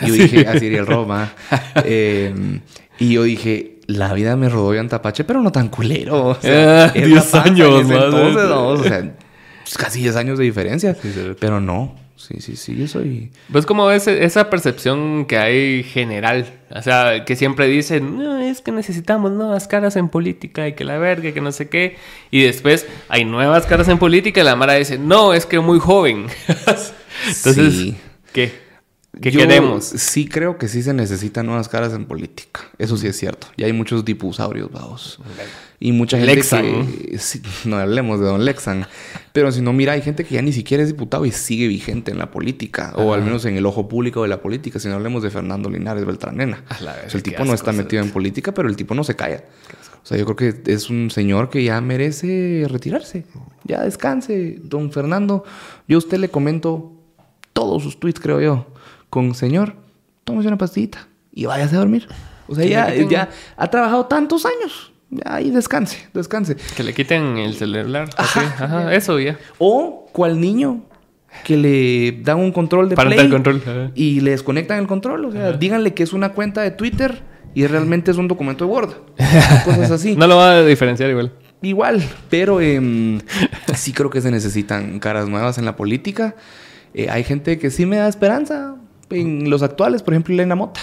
Y yo dije, así el Roma. Em, y yo dije, la vida me rodó en Tapache, pero no tan culero. O sea, 10 años, Entonces, o sea, pues, casi 10 años de diferencia. pero no. Sí, sí, sí, yo soy... Pues como ves esa percepción que hay general, o sea, que siempre dicen, no, es que necesitamos nuevas caras en política y que la verga, que no sé qué, y después hay nuevas caras en política y la Mara dice, no, es que muy joven. Entonces, ¿qué? ¿Qué queremos? Sí creo que sí se necesitan nuevas caras en política. Eso sí es cierto. Y hay muchos dipusaurios, vamos. Y mucha gente Lexan. que... no hablemos de Don Lexan. Pero si no, mira, hay gente que ya ni siquiera es diputado y sigue vigente en la política. O al menos en el ojo público de la política. Si no hablemos de Fernando Linares Beltranena. el tipo no está metido en política, pero el tipo no se calla. O sea, yo creo que es un señor que ya merece retirarse. Ya descanse, don Fernando. Yo a usted le comento todos sus tweets, creo yo, con señor, tómese una pastillita y váyase a dormir. O sea, ya, ya ha trabajado tantos años. Ahí descanse, descanse. Que le quiten el celular. Ajá, eso ya. O cual niño que le dan un control de Para play control. y le desconectan el control. O sea, díganle que es una cuenta de Twitter y realmente es un documento de Word. Cosas así. no lo va a diferenciar igual. Igual, pero em, sí creo que se necesitan caras nuevas en la política. Eh, hay gente que sí me da esperanza. En los actuales, por ejemplo, Elena Mota.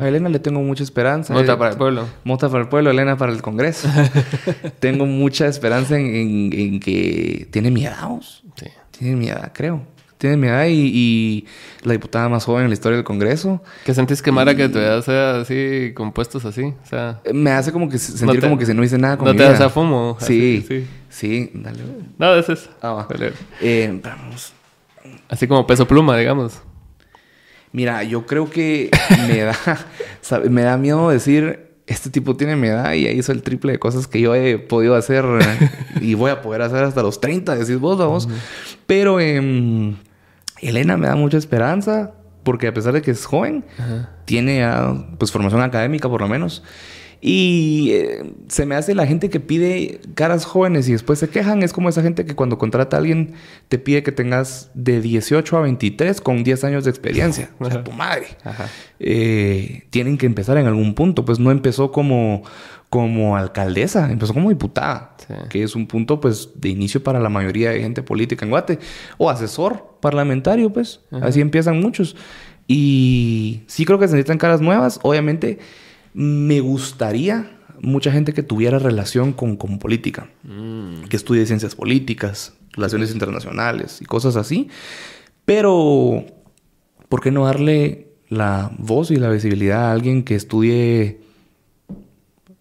A Elena le tengo mucha esperanza. Mota para el pueblo. Mota para el pueblo, Elena para el Congreso. tengo mucha esperanza en, que tiene miedo. Sí. Tiene miedo, creo. Tiene miedo y, la diputada más joven en la historia del Congreso. ¿Qué sentís que Mara que tu edad sea así, compuestos así? O sea, me hace como que sentir como que se no hice nada con No te das a fumo. Sí, sí. Sí, dale. No, eso es. Ah, va. Eh, vamos. Así como peso pluma, digamos. Mira, yo creo que me da, me da miedo decir, este tipo tiene mi edad y ya hizo el triple de cosas que yo he podido hacer y voy a poder hacer hasta los 30, decís vos, vamos. Pero em, Elena me da mucha esperanza porque a pesar de que es joven, tiene pues formación académica por lo menos. Y eh, se me hace la gente que pide caras jóvenes y después se quejan. Es como esa gente que cuando contrata a alguien te pide que tengas de 18 a 23 con 10 años de experiencia. O sea, tu madre. Eh, tienen que empezar en algún punto. Pues no empezó como, como alcaldesa, empezó como diputada. Que es un punto pues de inicio para la mayoría de gente política en Guate. O asesor parlamentario, pues. Así empiezan muchos. Y sí creo que se necesitan caras nuevas. Obviamente me gustaría mucha gente que tuviera relación con, con política, mm. que estudie ciencias políticas, relaciones internacionales y cosas así. Pero, ¿por qué no darle la voz y la visibilidad a alguien que estudie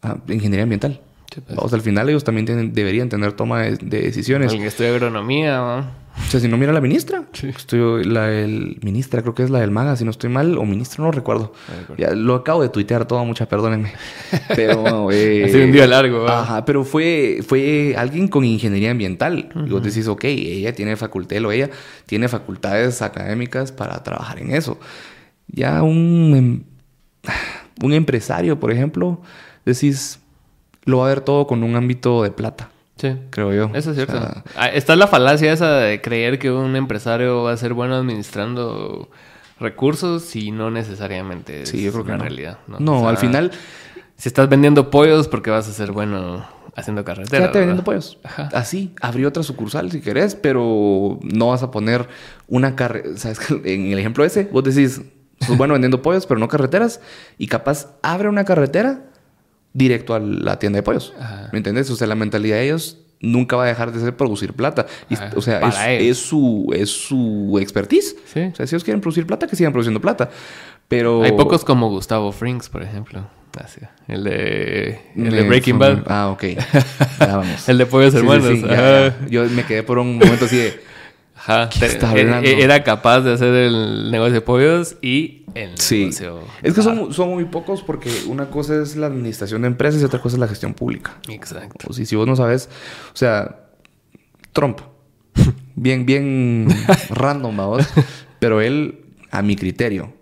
ah, ingeniería ambiental? Pues. Vamos, al final ellos también tienen, deberían tener toma de, de decisiones. Alguien que estudia agronomía, ¿no? O sea, si no mira la ministra. Estoy, la el, ministra, creo que es la del MAGA, si no estoy mal, o ministro, no recuerdo. No. Ya lo acabo de tuitear todo, mucha, perdónenme. Pero. eh, Ha sido un día largo, ¿verdad? Ajá, pero fue, fue alguien con ingeniería ambiental. Y vos decís, ok, ella tiene facultad, o ella tiene facultades académicas para trabajar en eso. Ya un, em- un empresario, por ejemplo, decís, lo va a ver todo con un ámbito de plata, Sí. creo yo. Eso es cierto. O sea, Ah, Está la falacia esa de creer que un empresario va a ser bueno administrando recursos y no necesariamente es Sí, yo creo que una no. realidad. No, No, O sea, al final, Si estás vendiendo pollos, porque vas a ser bueno haciendo carretera. quédate vendiendo pollos. Ajá. Así, abrí otra sucursal si querés, pero no vas a poner una carretera. ¿Sabes? que En el ejemplo ese, vos decís, sos bueno vendiendo pollos, pero no carreteras. Y capaz abre una carretera directo a la tienda de pollos. Ajá. ¿Me entiendes? O sea, la mentalidad de ellos nunca va a dejar de ser producir plata. Y, o sea, es, su, es su expertise. Sí. O sea, si ellos quieren producir plata, que sigan produciendo plata. Pero... Hay pocos como Gustavo Frinks, por ejemplo. Así, el de, el de Breaking Bad. Ah, ok. Ya vamos. El de Pollos Sí, Hermanos. sí, ya, Ajá. ya. Yo me quedé por un momento así de... Ajá. ¿Qué Te- está e- hablando? e- Era capaz de hacer el negocio de pollos y el Sí. negocio. Es que son, son muy pocos porque una cosa es la administración de empresas y otra cosa es la gestión pública. Exacto. O si, si vos no sabes, o sea, Trump, bien, bien random, vamos, pero él, a mi criterio,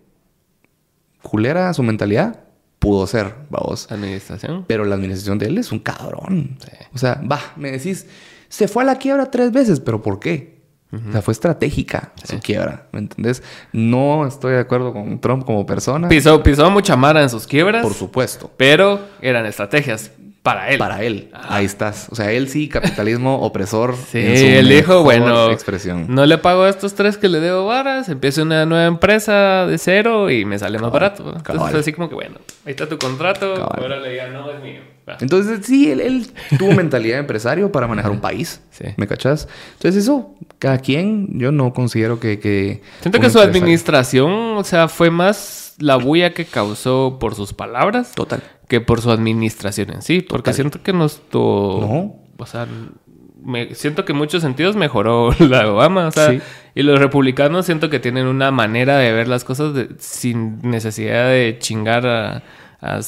culera su mentalidad, pudo ser, vamos. Administración. Pero la administración de él es un cabrón. O sea, va, me decís, se fue a la quiebra tres veces, pero ¿por qué? O sea, fue estratégica su quiebra, ¿me entendés? No estoy de acuerdo con Trump como persona. Pisó, pisó mucha mara en sus quiebras. Por supuesto. Pero eran estrategias para él. Para él. Ahí estás. O sea, él sí, capitalismo opresor. Sí, él dijo, bueno, Expresión. no le pago a estos tres que le debo varas, empiezo una nueva empresa de cero y me sale más barato. Entonces cabal. así como que, bueno, ahí está tu contrato, Cabal. ahora le diga, no, es mío. Entonces, sí, él, él tuvo mentalidad de empresario para manejar un país. Sí. ¿Me cachás? Entonces, eso, cada quien, yo no considero que. que Siento que su empresario- administración, o sea, fue más la bulla que causó por sus palabras Total. que por su administración en sí. Porque Total. siento que no estuvo... No. O sea, me, siento que en muchos sentidos mejoró la Obama. O sea, Sí. y los republicanos siento que tienen una manera de ver las cosas de- sin necesidad de chingar a, a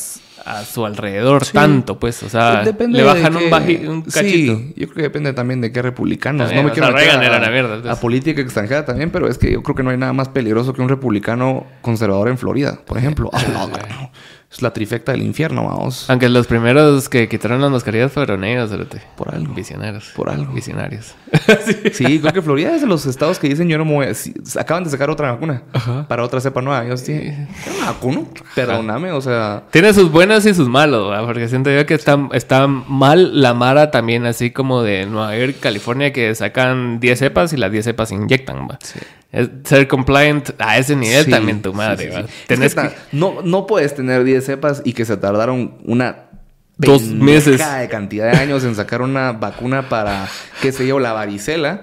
a su alrededor Sí. tanto, pues. O sea, Depende le bajan de un, baji- un cachito. Sí, yo creo que depende también de qué republicanos. También, no me quiero sea, meter a, la mierda, entonces. a política extranjera también, pero es que yo creo que no hay nada más peligroso que un republicano conservador en Florida, por ejemplo. Es la trifecta del infierno, vamos. Aunque los primeros que quitaron las mascarillas fueron ellos, cerote. Por algo. Visionarios. Por algo. Visionarios. Sí, creo que Florida es de los estados que dicen yo no me voy a... sí, acaban de sacar otra vacuna para otra cepa nueva. Tienen una vacuna. Perdóname, o sea... Tiene sus buenos y sus malos, ¿verdad? porque siento yo que está, está mal la Mara también, así como de Nueva York, California, que sacan 10 cepas y las 10 cepas se inyectan. ¿va? Es ser compliant a ese nivel sí, también tu madre. sí, Tenés que no, no puedes tener 10 cepas y que se tardaron una... Dos meses. de cantidad de años en sacar una vacuna para, qué sé yo, la varicela.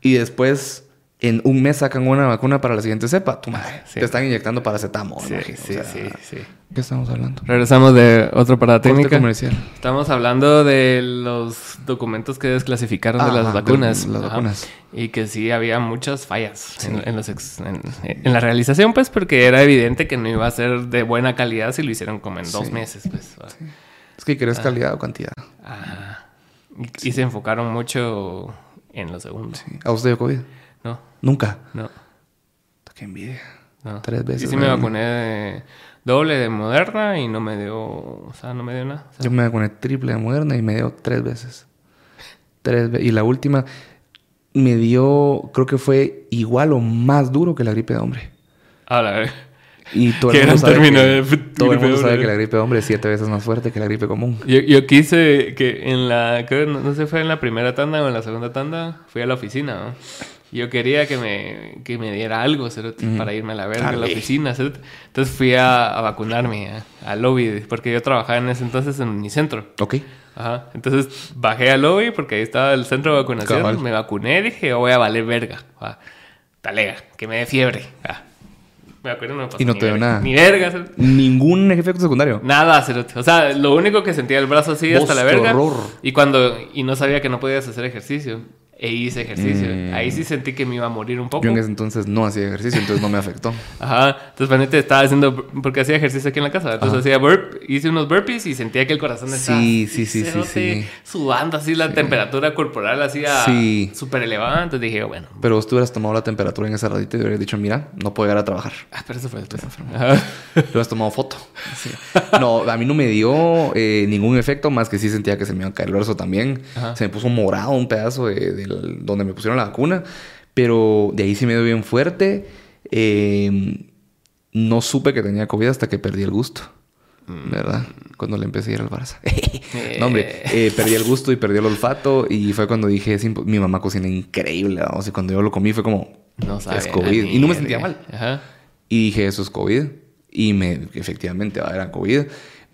Y después, en un mes sacan una vacuna para la siguiente cepa. Tu madre. Sí. Te están inyectando paracetamol. Sí, imagino, sí, o sea, sí, sí. ¿Qué estamos hablando? Regresamos de parada Corte técnica. comercial. Estamos hablando de los documentos que desclasificaron de Ajá, las de vacunas. las Ajá. vacunas. Y que sí había muchas fallas en, en los ex- en, en la realización, pues, porque era evidente que no iba a ser de buena calidad si lo hicieron como en dos Sí. meses, pues. Es que Ah. querés calidad o cantidad. Ajá. Y, y se enfocaron mucho en los segundos. ¿A usted dio COVID? No, Nunca. no, Qué envidia. no. Tres veces, Y sí me vacuné de doble de Moderna y no me dio, o sea, no me dio nada. O sea, Yo me vacuné triple de Moderna y me dio tres veces. Tres veces. Y la última me dio, creo que fue igual o más duro que la gripe de hombre. a la verga. Y todo el mundo, sabe que, de todo el mundo sabe que la gripe de hombre es siete veces más fuerte que la gripe común. Yo, yo quise que en la, creo, no, no sé, fue en la primera tanda o en la segunda tanda, fui a la oficina, ¿no? Yo quería que me, que me diera algo, cerote, para irme a la verga a la oficina, cerote. Entonces fui a, a vacunarme a- al lobby, porque yo trabajaba en ese entonces en mi centro. Ok. Ajá. Entonces bajé al lobby porque ahí estaba el centro de vacunación. Cabal. Me vacuné y dije, yo voy a valer verga. Ah, talega, que me dé fiebre. Ah. Me acuerdo, no me pasó Y no ni te dio verga. nada. Ni verga. cerote. Ningún efecto secundario. Nada, cerote. O sea, lo único que sentía el brazo así hasta la verga. horror. Y cuando... Y no sabía que no podías hacer ejercicio. E hice ejercicio. Mm. Ahí sí sentí que me iba a morir un poco. Yo en ese entonces no hacía ejercicio, entonces no me afectó. Ajá. Entonces, Vanete estaba haciendo... Porque hacía ejercicio aquí en la casa. Entonces hacía burp. Hice unos burpees y sentía que el corazón estaba... Sí, sí, sí, sí, sí. Sudando así la temperatura corporal así a... Sí. Súper elevada. Entonces dije, bueno... Pero vos te hubieras tomado la temperatura en esa ratita y hubieras dicho, mira, no puedo llegar a trabajar. Ah, pero eso fue. Ajá. Le hubieras tomado foto. Sí. No, a mí no me dio eh, ningún efecto, más que sí sentía que se me iba a caer el brazo también. Ajá. Se me puso morado un pedazo de, donde me pusieron la vacuna. Pero de ahí sí me dio bien fuerte. Eh, no supe que tenía COVID hasta que perdí el gusto. ¿Verdad? Cuando le empecé a ir al Barça. no, hombre, eh, perdí el gusto y perdí el olfato. Y fue cuando dije, "Es impo- mi mamá cocina increíble. vamos", Y cuando yo lo comí fue como, No sabe es a COVID. Y no me sentía mal. Ajá. Y dije, eso es COVID. Y me, efectivamente, era COVID.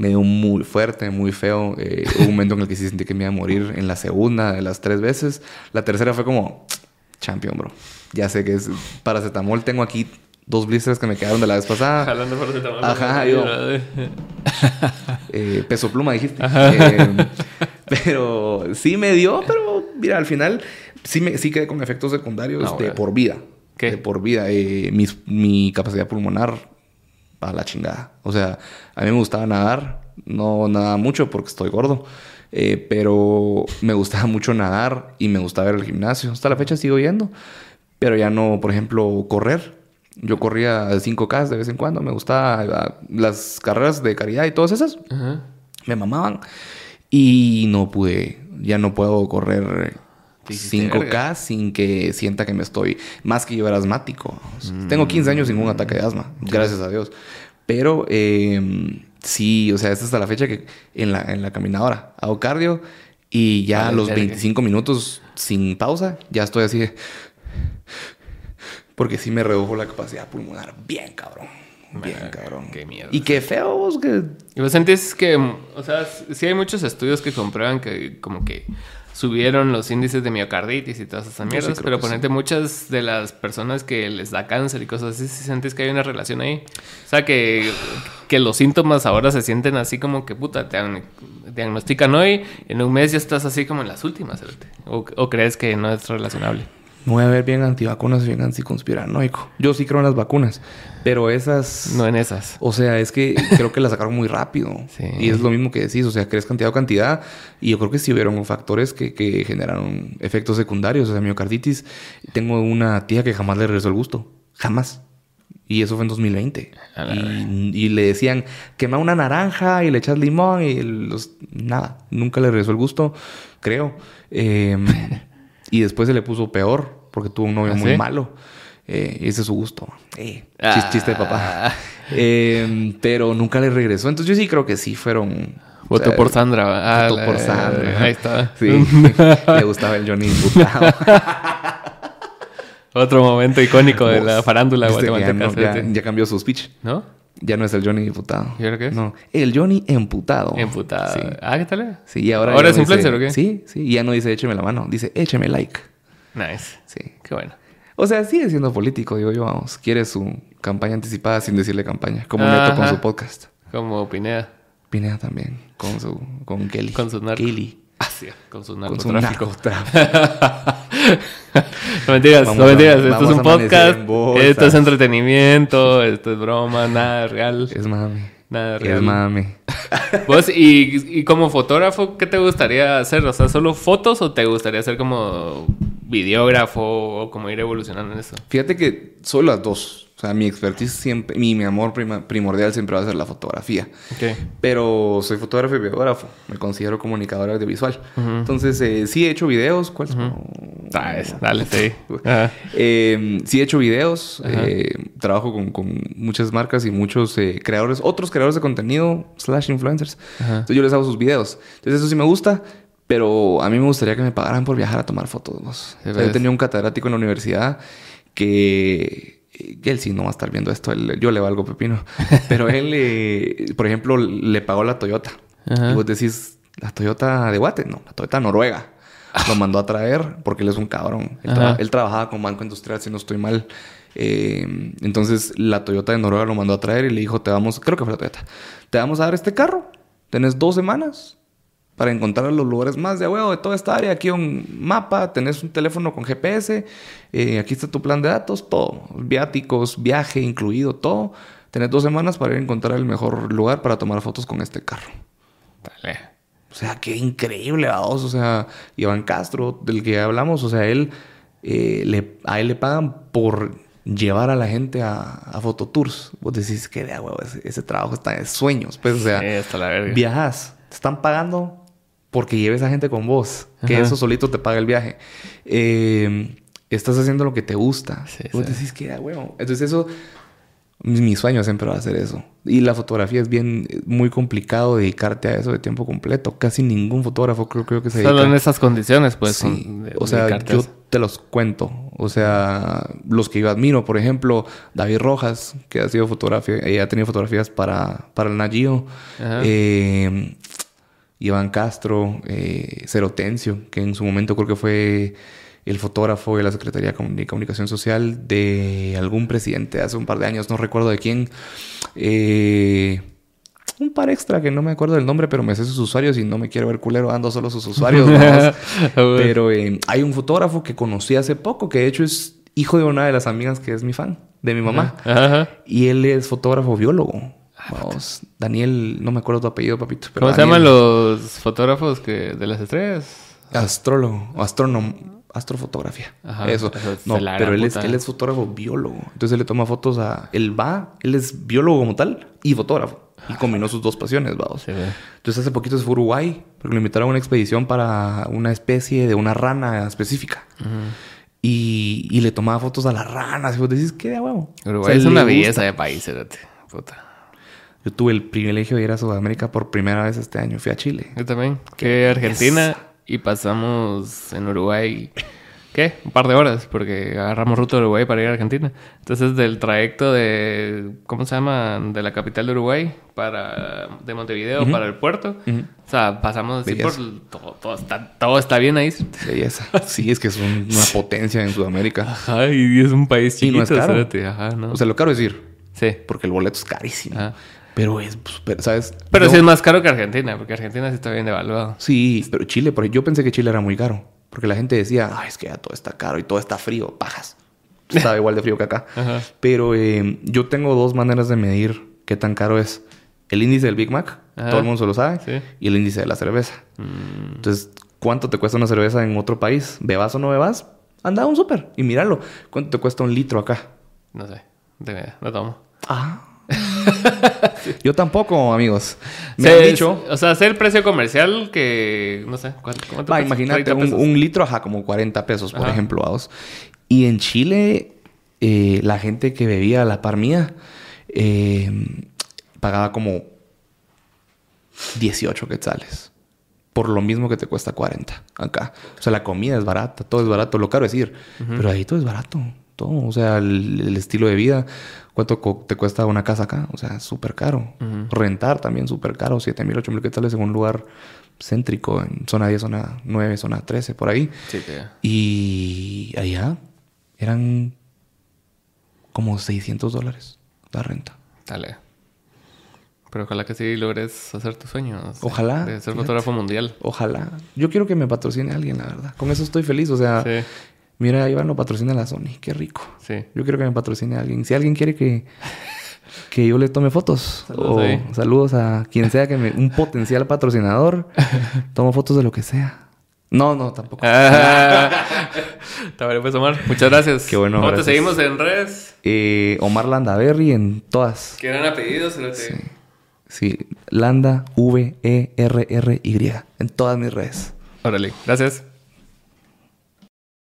Me dio muy fuerte, muy feo. Eh, hubo un momento en el que sí sentí que me iba a morir en la segunda de las tres veces. La tercera fue como, champion, bro. Ya sé que es paracetamol. Tengo aquí dos blisters que me quedaron de la vez pasada. Jalando tamaño. Ajá, yo- Eh, peso pluma, dijiste. Eh, pero sí me dio, pero mira, al final sí, me, sí quedé con efectos secundarios Ah, de bueno. por vida. ¿Qué? De por vida. Eh, mis- mi capacidad pulmonar a la chingada. O sea, a mí me gustaba nadar. No nadaba mucho porque estoy gordo. Eh, pero me gustaba mucho nadar y me gustaba ir al gimnasio. Hasta la fecha sigo yendo. Pero ya no, por ejemplo, correr. Yo corría 5K de vez en cuando. Me gustaba las carreras de caridad y todas esas Ajá. me mamaban. Y no pude, ya no puedo correr hiciste 5K verga. sin que sienta que me estoy, más que yo era asmático. Tengo 15 años sin un ataque de asma, gracias a Dios. Pero eh, sí, o sea, es hasta la fecha que en la, en la caminadora hago cardio y ya a los verga. 25 minutos sin pausa, ya estoy así de... Porque sí me redujo la capacidad pulmonar. Bien, cabrón. Bien, cabrón. qué mierda. Y qué feo, vos, que ¿Y vos sentís que, o sea, sí hay muchos estudios que comprueban que como que subieron los índices de miocarditis y todas esas mierdas, pero sí. ponete muchas de las personas que les da cáncer y cosas así, si sentís que hay una relación ahí. O sea, que, que los síntomas ahora se sienten así como que, puta, te diagn- diagnostican hoy, en un mes ya estás así como en las últimas, o, o crees que no es relacionable. A ver bien antivacunas y bien anticonspiranoico. Yo sí creo en las vacunas, pero esas... No en esas. O sea, es que creo que las sacaron muy rápido. Sí. Y es lo mismo que decís, o sea, crees cantidad o cantidad. Y yo creo que sí hubieron factores que, que generaron efectos secundarios. O sea, miocarditis. Tengo una tía que jamás le regresó el gusto. Jamás. Y eso fue en 2020. A la Y, y le decían, quema una naranja y le echas limón y los... nada. Nunca le regresó el gusto, creo. Eh, y después se le puso peor porque tuvo un novio ¿Ah, muy sí? malo. Eh, ese es su gusto. Eh, Ah. chis- chiste de papá. Eh, pero nunca le regresó. Entonces yo sí creo que sí fueron... o sea, por Sandra. Ah, Votó por Sandra. Ahí está. Sí. le gustaba el Johnny. Otro momento icónico de la farándula ya, guatemalteca. no- ya- ya cambió su speech. ¿No? Ya no es el Johnny diputado. ¿Y ahora qué es? No, el Johnny emputado. Emputado. Sí. Ah, ¿qué tal? Sí, y ahora, ¿Ahora es no dice- influencer o qué? Sí, sí. Y ya no dice écheme la mano. Dice écheme like. Nice. Sí. Qué bueno. O sea, sigue siendo político, digo yo, vamos. Quiere su campaña anticipada sin decirle campaña. Como Neto con su podcast. Como Pineda. Pineda también. Con su... Con Kelly. Con su narco. Kelly. Sí, con su Con su narcotráfico. no mentiras, Vamos no a- mentiras. Esto es un podcast. Esto es entretenimiento. Esto es broma. Nada real. es mami. Nada Es real. mami. Vos, y, y como fotógrafo, ¿qué te gustaría hacer? O sea, ¿solo fotos o te gustaría ser como videógrafo o como ir evolucionando en eso? Fíjate que soy las dos. O sea, mi expertise siempre, mi, mi amor prima- primordial siempre va a ser la fotografía. Ok. Pero soy fotógrafo y videógrafo. Me considero comunicador audiovisual. Entonces, eh, sí he hecho videos. ¿Cuál es? Ah, eso. Dale, sí. Eh, sí he hecho videos. Eh, trabajo con, con muchas marcas y muchos eh, creadores, otros creadores de contenido, slash influencers. Entonces yo les hago sus videos. Entonces eso sí me gusta. Pero a mí me gustaría que me pagaran por viajar a tomar fotos. O sea, yo tenía un catedrático en la universidad que... él sí no va a estar viendo esto. él- yo le valgo pepino. Pero él, eh, por ejemplo, le pagó la Toyota. Ajá. Y vos decís, ¿la Toyota de Guate? No, la Toyota Noruega. Lo mandó a traer porque él es un cabrón. Él, Ajá. tra- él trabajaba con Banco Industrial, si no estoy mal. Eh, entonces la Toyota de Noruega lo mandó a traer y le dijo, te vamos, creo que fue la Toyota, te vamos a dar este carro, tenés dos semanas para encontrar los lugares más de huevo de toda esta área. Aquí un mapa, tenés un teléfono con GPS, eh, aquí está tu plan de datos, todo, viáticos, viaje incluido, todo. Tenés dos semanas para ir a encontrar el mejor lugar para tomar fotos con este carro. Dale. O sea, qué increíble, vamos. O sea, Iván Castro, del que ya hablamos, o sea, él, eh, le, a él le pagan por llevar a la gente a, a fototours. Vos decís que de huevo, ese, ese trabajo está de sueños. Pues, o sea, Sí, hasta la verga. viajas, te están pagando porque lleves a gente con vos, que Ajá. eso solito te paga el viaje. Eh, estás haciendo lo que te gusta. Sí, Vos sí. decís que da huevo. Entonces eso, mi sueño siempre va a ser eso. Y la fotografía es bien, muy complicado dedicarte a eso de tiempo completo. Casi ningún fotógrafo creo, creo que se dedica. Solo en esas condiciones, pues. Sí. con- de- o sea, yo te los cuento. O sea, los que yo admiro, por ejemplo, David Rojas, que ha sido fotografía, eh, ha tenido fotografías para, para el Nagio. Ajá. Eh, Iván Castro, eh, Cerotencio, que en su momento creo que fue el fotógrafo de la Secretaría de Comun- de Comunicación Social de algún presidente hace un par de años, no recuerdo de quién. Eh, un par extra que no me acuerdo del nombre, pero me sé sus usuarios y no me quiero ver culero dando solo sus usuarios. pero eh, hay un fotógrafo que conocí hace poco, que de hecho es hijo de una de las amigas que es mi fan, de mi mamá. Ajá. Y él es fotógrafo biólogo. Vamos, Daniel, no me acuerdo tu apellido, papito. pero ¿Cómo se llaman los fotógrafos que de las estrellas? Astrólogo, astrónomo, astrofotografía. Ajá, eso. eso es No, pero él es, él es fotógrafo biólogo. Entonces él le toma fotos a. Él va, él es biólogo como tal y fotógrafo. Y combinó sus dos pasiones, vamos. Sí. Entonces hace poquito se fue a Uruguay porque lo invitaron a una expedición para una especie de una rana específica. y, y le tomaba fotos a las ranas. Y vos decís, ¿qué de huevo? Uruguay O sea, es una belleza de país, espérate. Puta. Yo tuve el privilegio de ir a Sudamérica por primera vez este año. Fui a Chile. Yo también. Que Argentina y pasamos en Uruguay. ¿Qué? Un par de horas, porque agarramos ruta de Uruguay para ir a Argentina. Entonces, del trayecto de. ¿Cómo se llama? De la capital de Uruguay para. de Montevideo para el puerto. O sea, pasamos así por. Todo, todo está, todo está bien ahí. Belleza. Sí, es que es un- una potencia en Sudamérica. Ajá, y es un país Y chiquito. no es caro. espérate, Ajá, ¿no? O sea, lo caro es ir. sí. Porque el boleto es carísimo. Ajá. Pero es, pues, pero, ¿sabes? Pero Yo- sí es más caro que Argentina, porque Argentina sí está bien devaluado. Sí, pero Chile, por yo pensé que Chile era muy caro. Porque la gente decía, ay, es que ya todo está caro y todo está frío, pajas. Estaba igual de frío que acá. Ajá. Pero eh, yo tengo dos maneras de medir qué tan caro es. El índice del Big Mac, Ajá. todo el mundo se lo sabe. Sí. Y el índice de la cerveza. Mm, Entonces, ¿cuánto te cuesta una cerveza en otro país? ¿Bebas o no bebas? Anda a un súper y míralo. ¿Cuánto te cuesta un litro acá? no sé. No tengo idea, no tomo. Ah. Yo tampoco, amigos. Me Se- han dicho. O sea, sé el precio comercial que. No sé. Imagínate 30 un, litro, ajá, como 40 pesos, por Ajá. ejemplo, vamos. Y en Chile, eh, la gente que bebía a la par mía eh, pagaba como 18 quetzales. Por lo mismo que te cuesta 40 acá. O sea, la comida es barata, todo es barato. Lo caro es ir. Pero ahí todo es barato. Todo. O sea, el, el estilo de vida. ¿Cuánto co- te cuesta una casa acá? O sea, súper caro. Rentar también súper caro. 7 mil, 8 mil quetzales en un lugar céntrico. En zona 10, zona 9, zona 13, por ahí. Sí, que. Y allá eran como 600 dólares la renta. Dale. Pero ojalá que sí logres hacer tus sueños. Ojalá, De ser fíjate. fotógrafo mundial. Ojalá. Yo quiero que me patrocine alguien, la verdad. Con eso estoy feliz. O sea, Sí, mira, Iván lo patrocina la Sony. Qué rico. sí. Yo quiero que me patrocine alguien. Si alguien quiere que, que yo le tome fotos. Saludos o ahí. saludos a quien sea que me... Un potencial patrocinador. Tomo fotos de lo que sea. No, no, tampoco. Ah, Está bien, pues, Omar. Muchas gracias. Qué bueno, ¿Cómo te seguimos en redes? Eh, Omar Landaverri en todas. ¿Qué eran apellidos? Sí. Sí, Landa V E R R Y en todas mis redes. Órale. Gracias.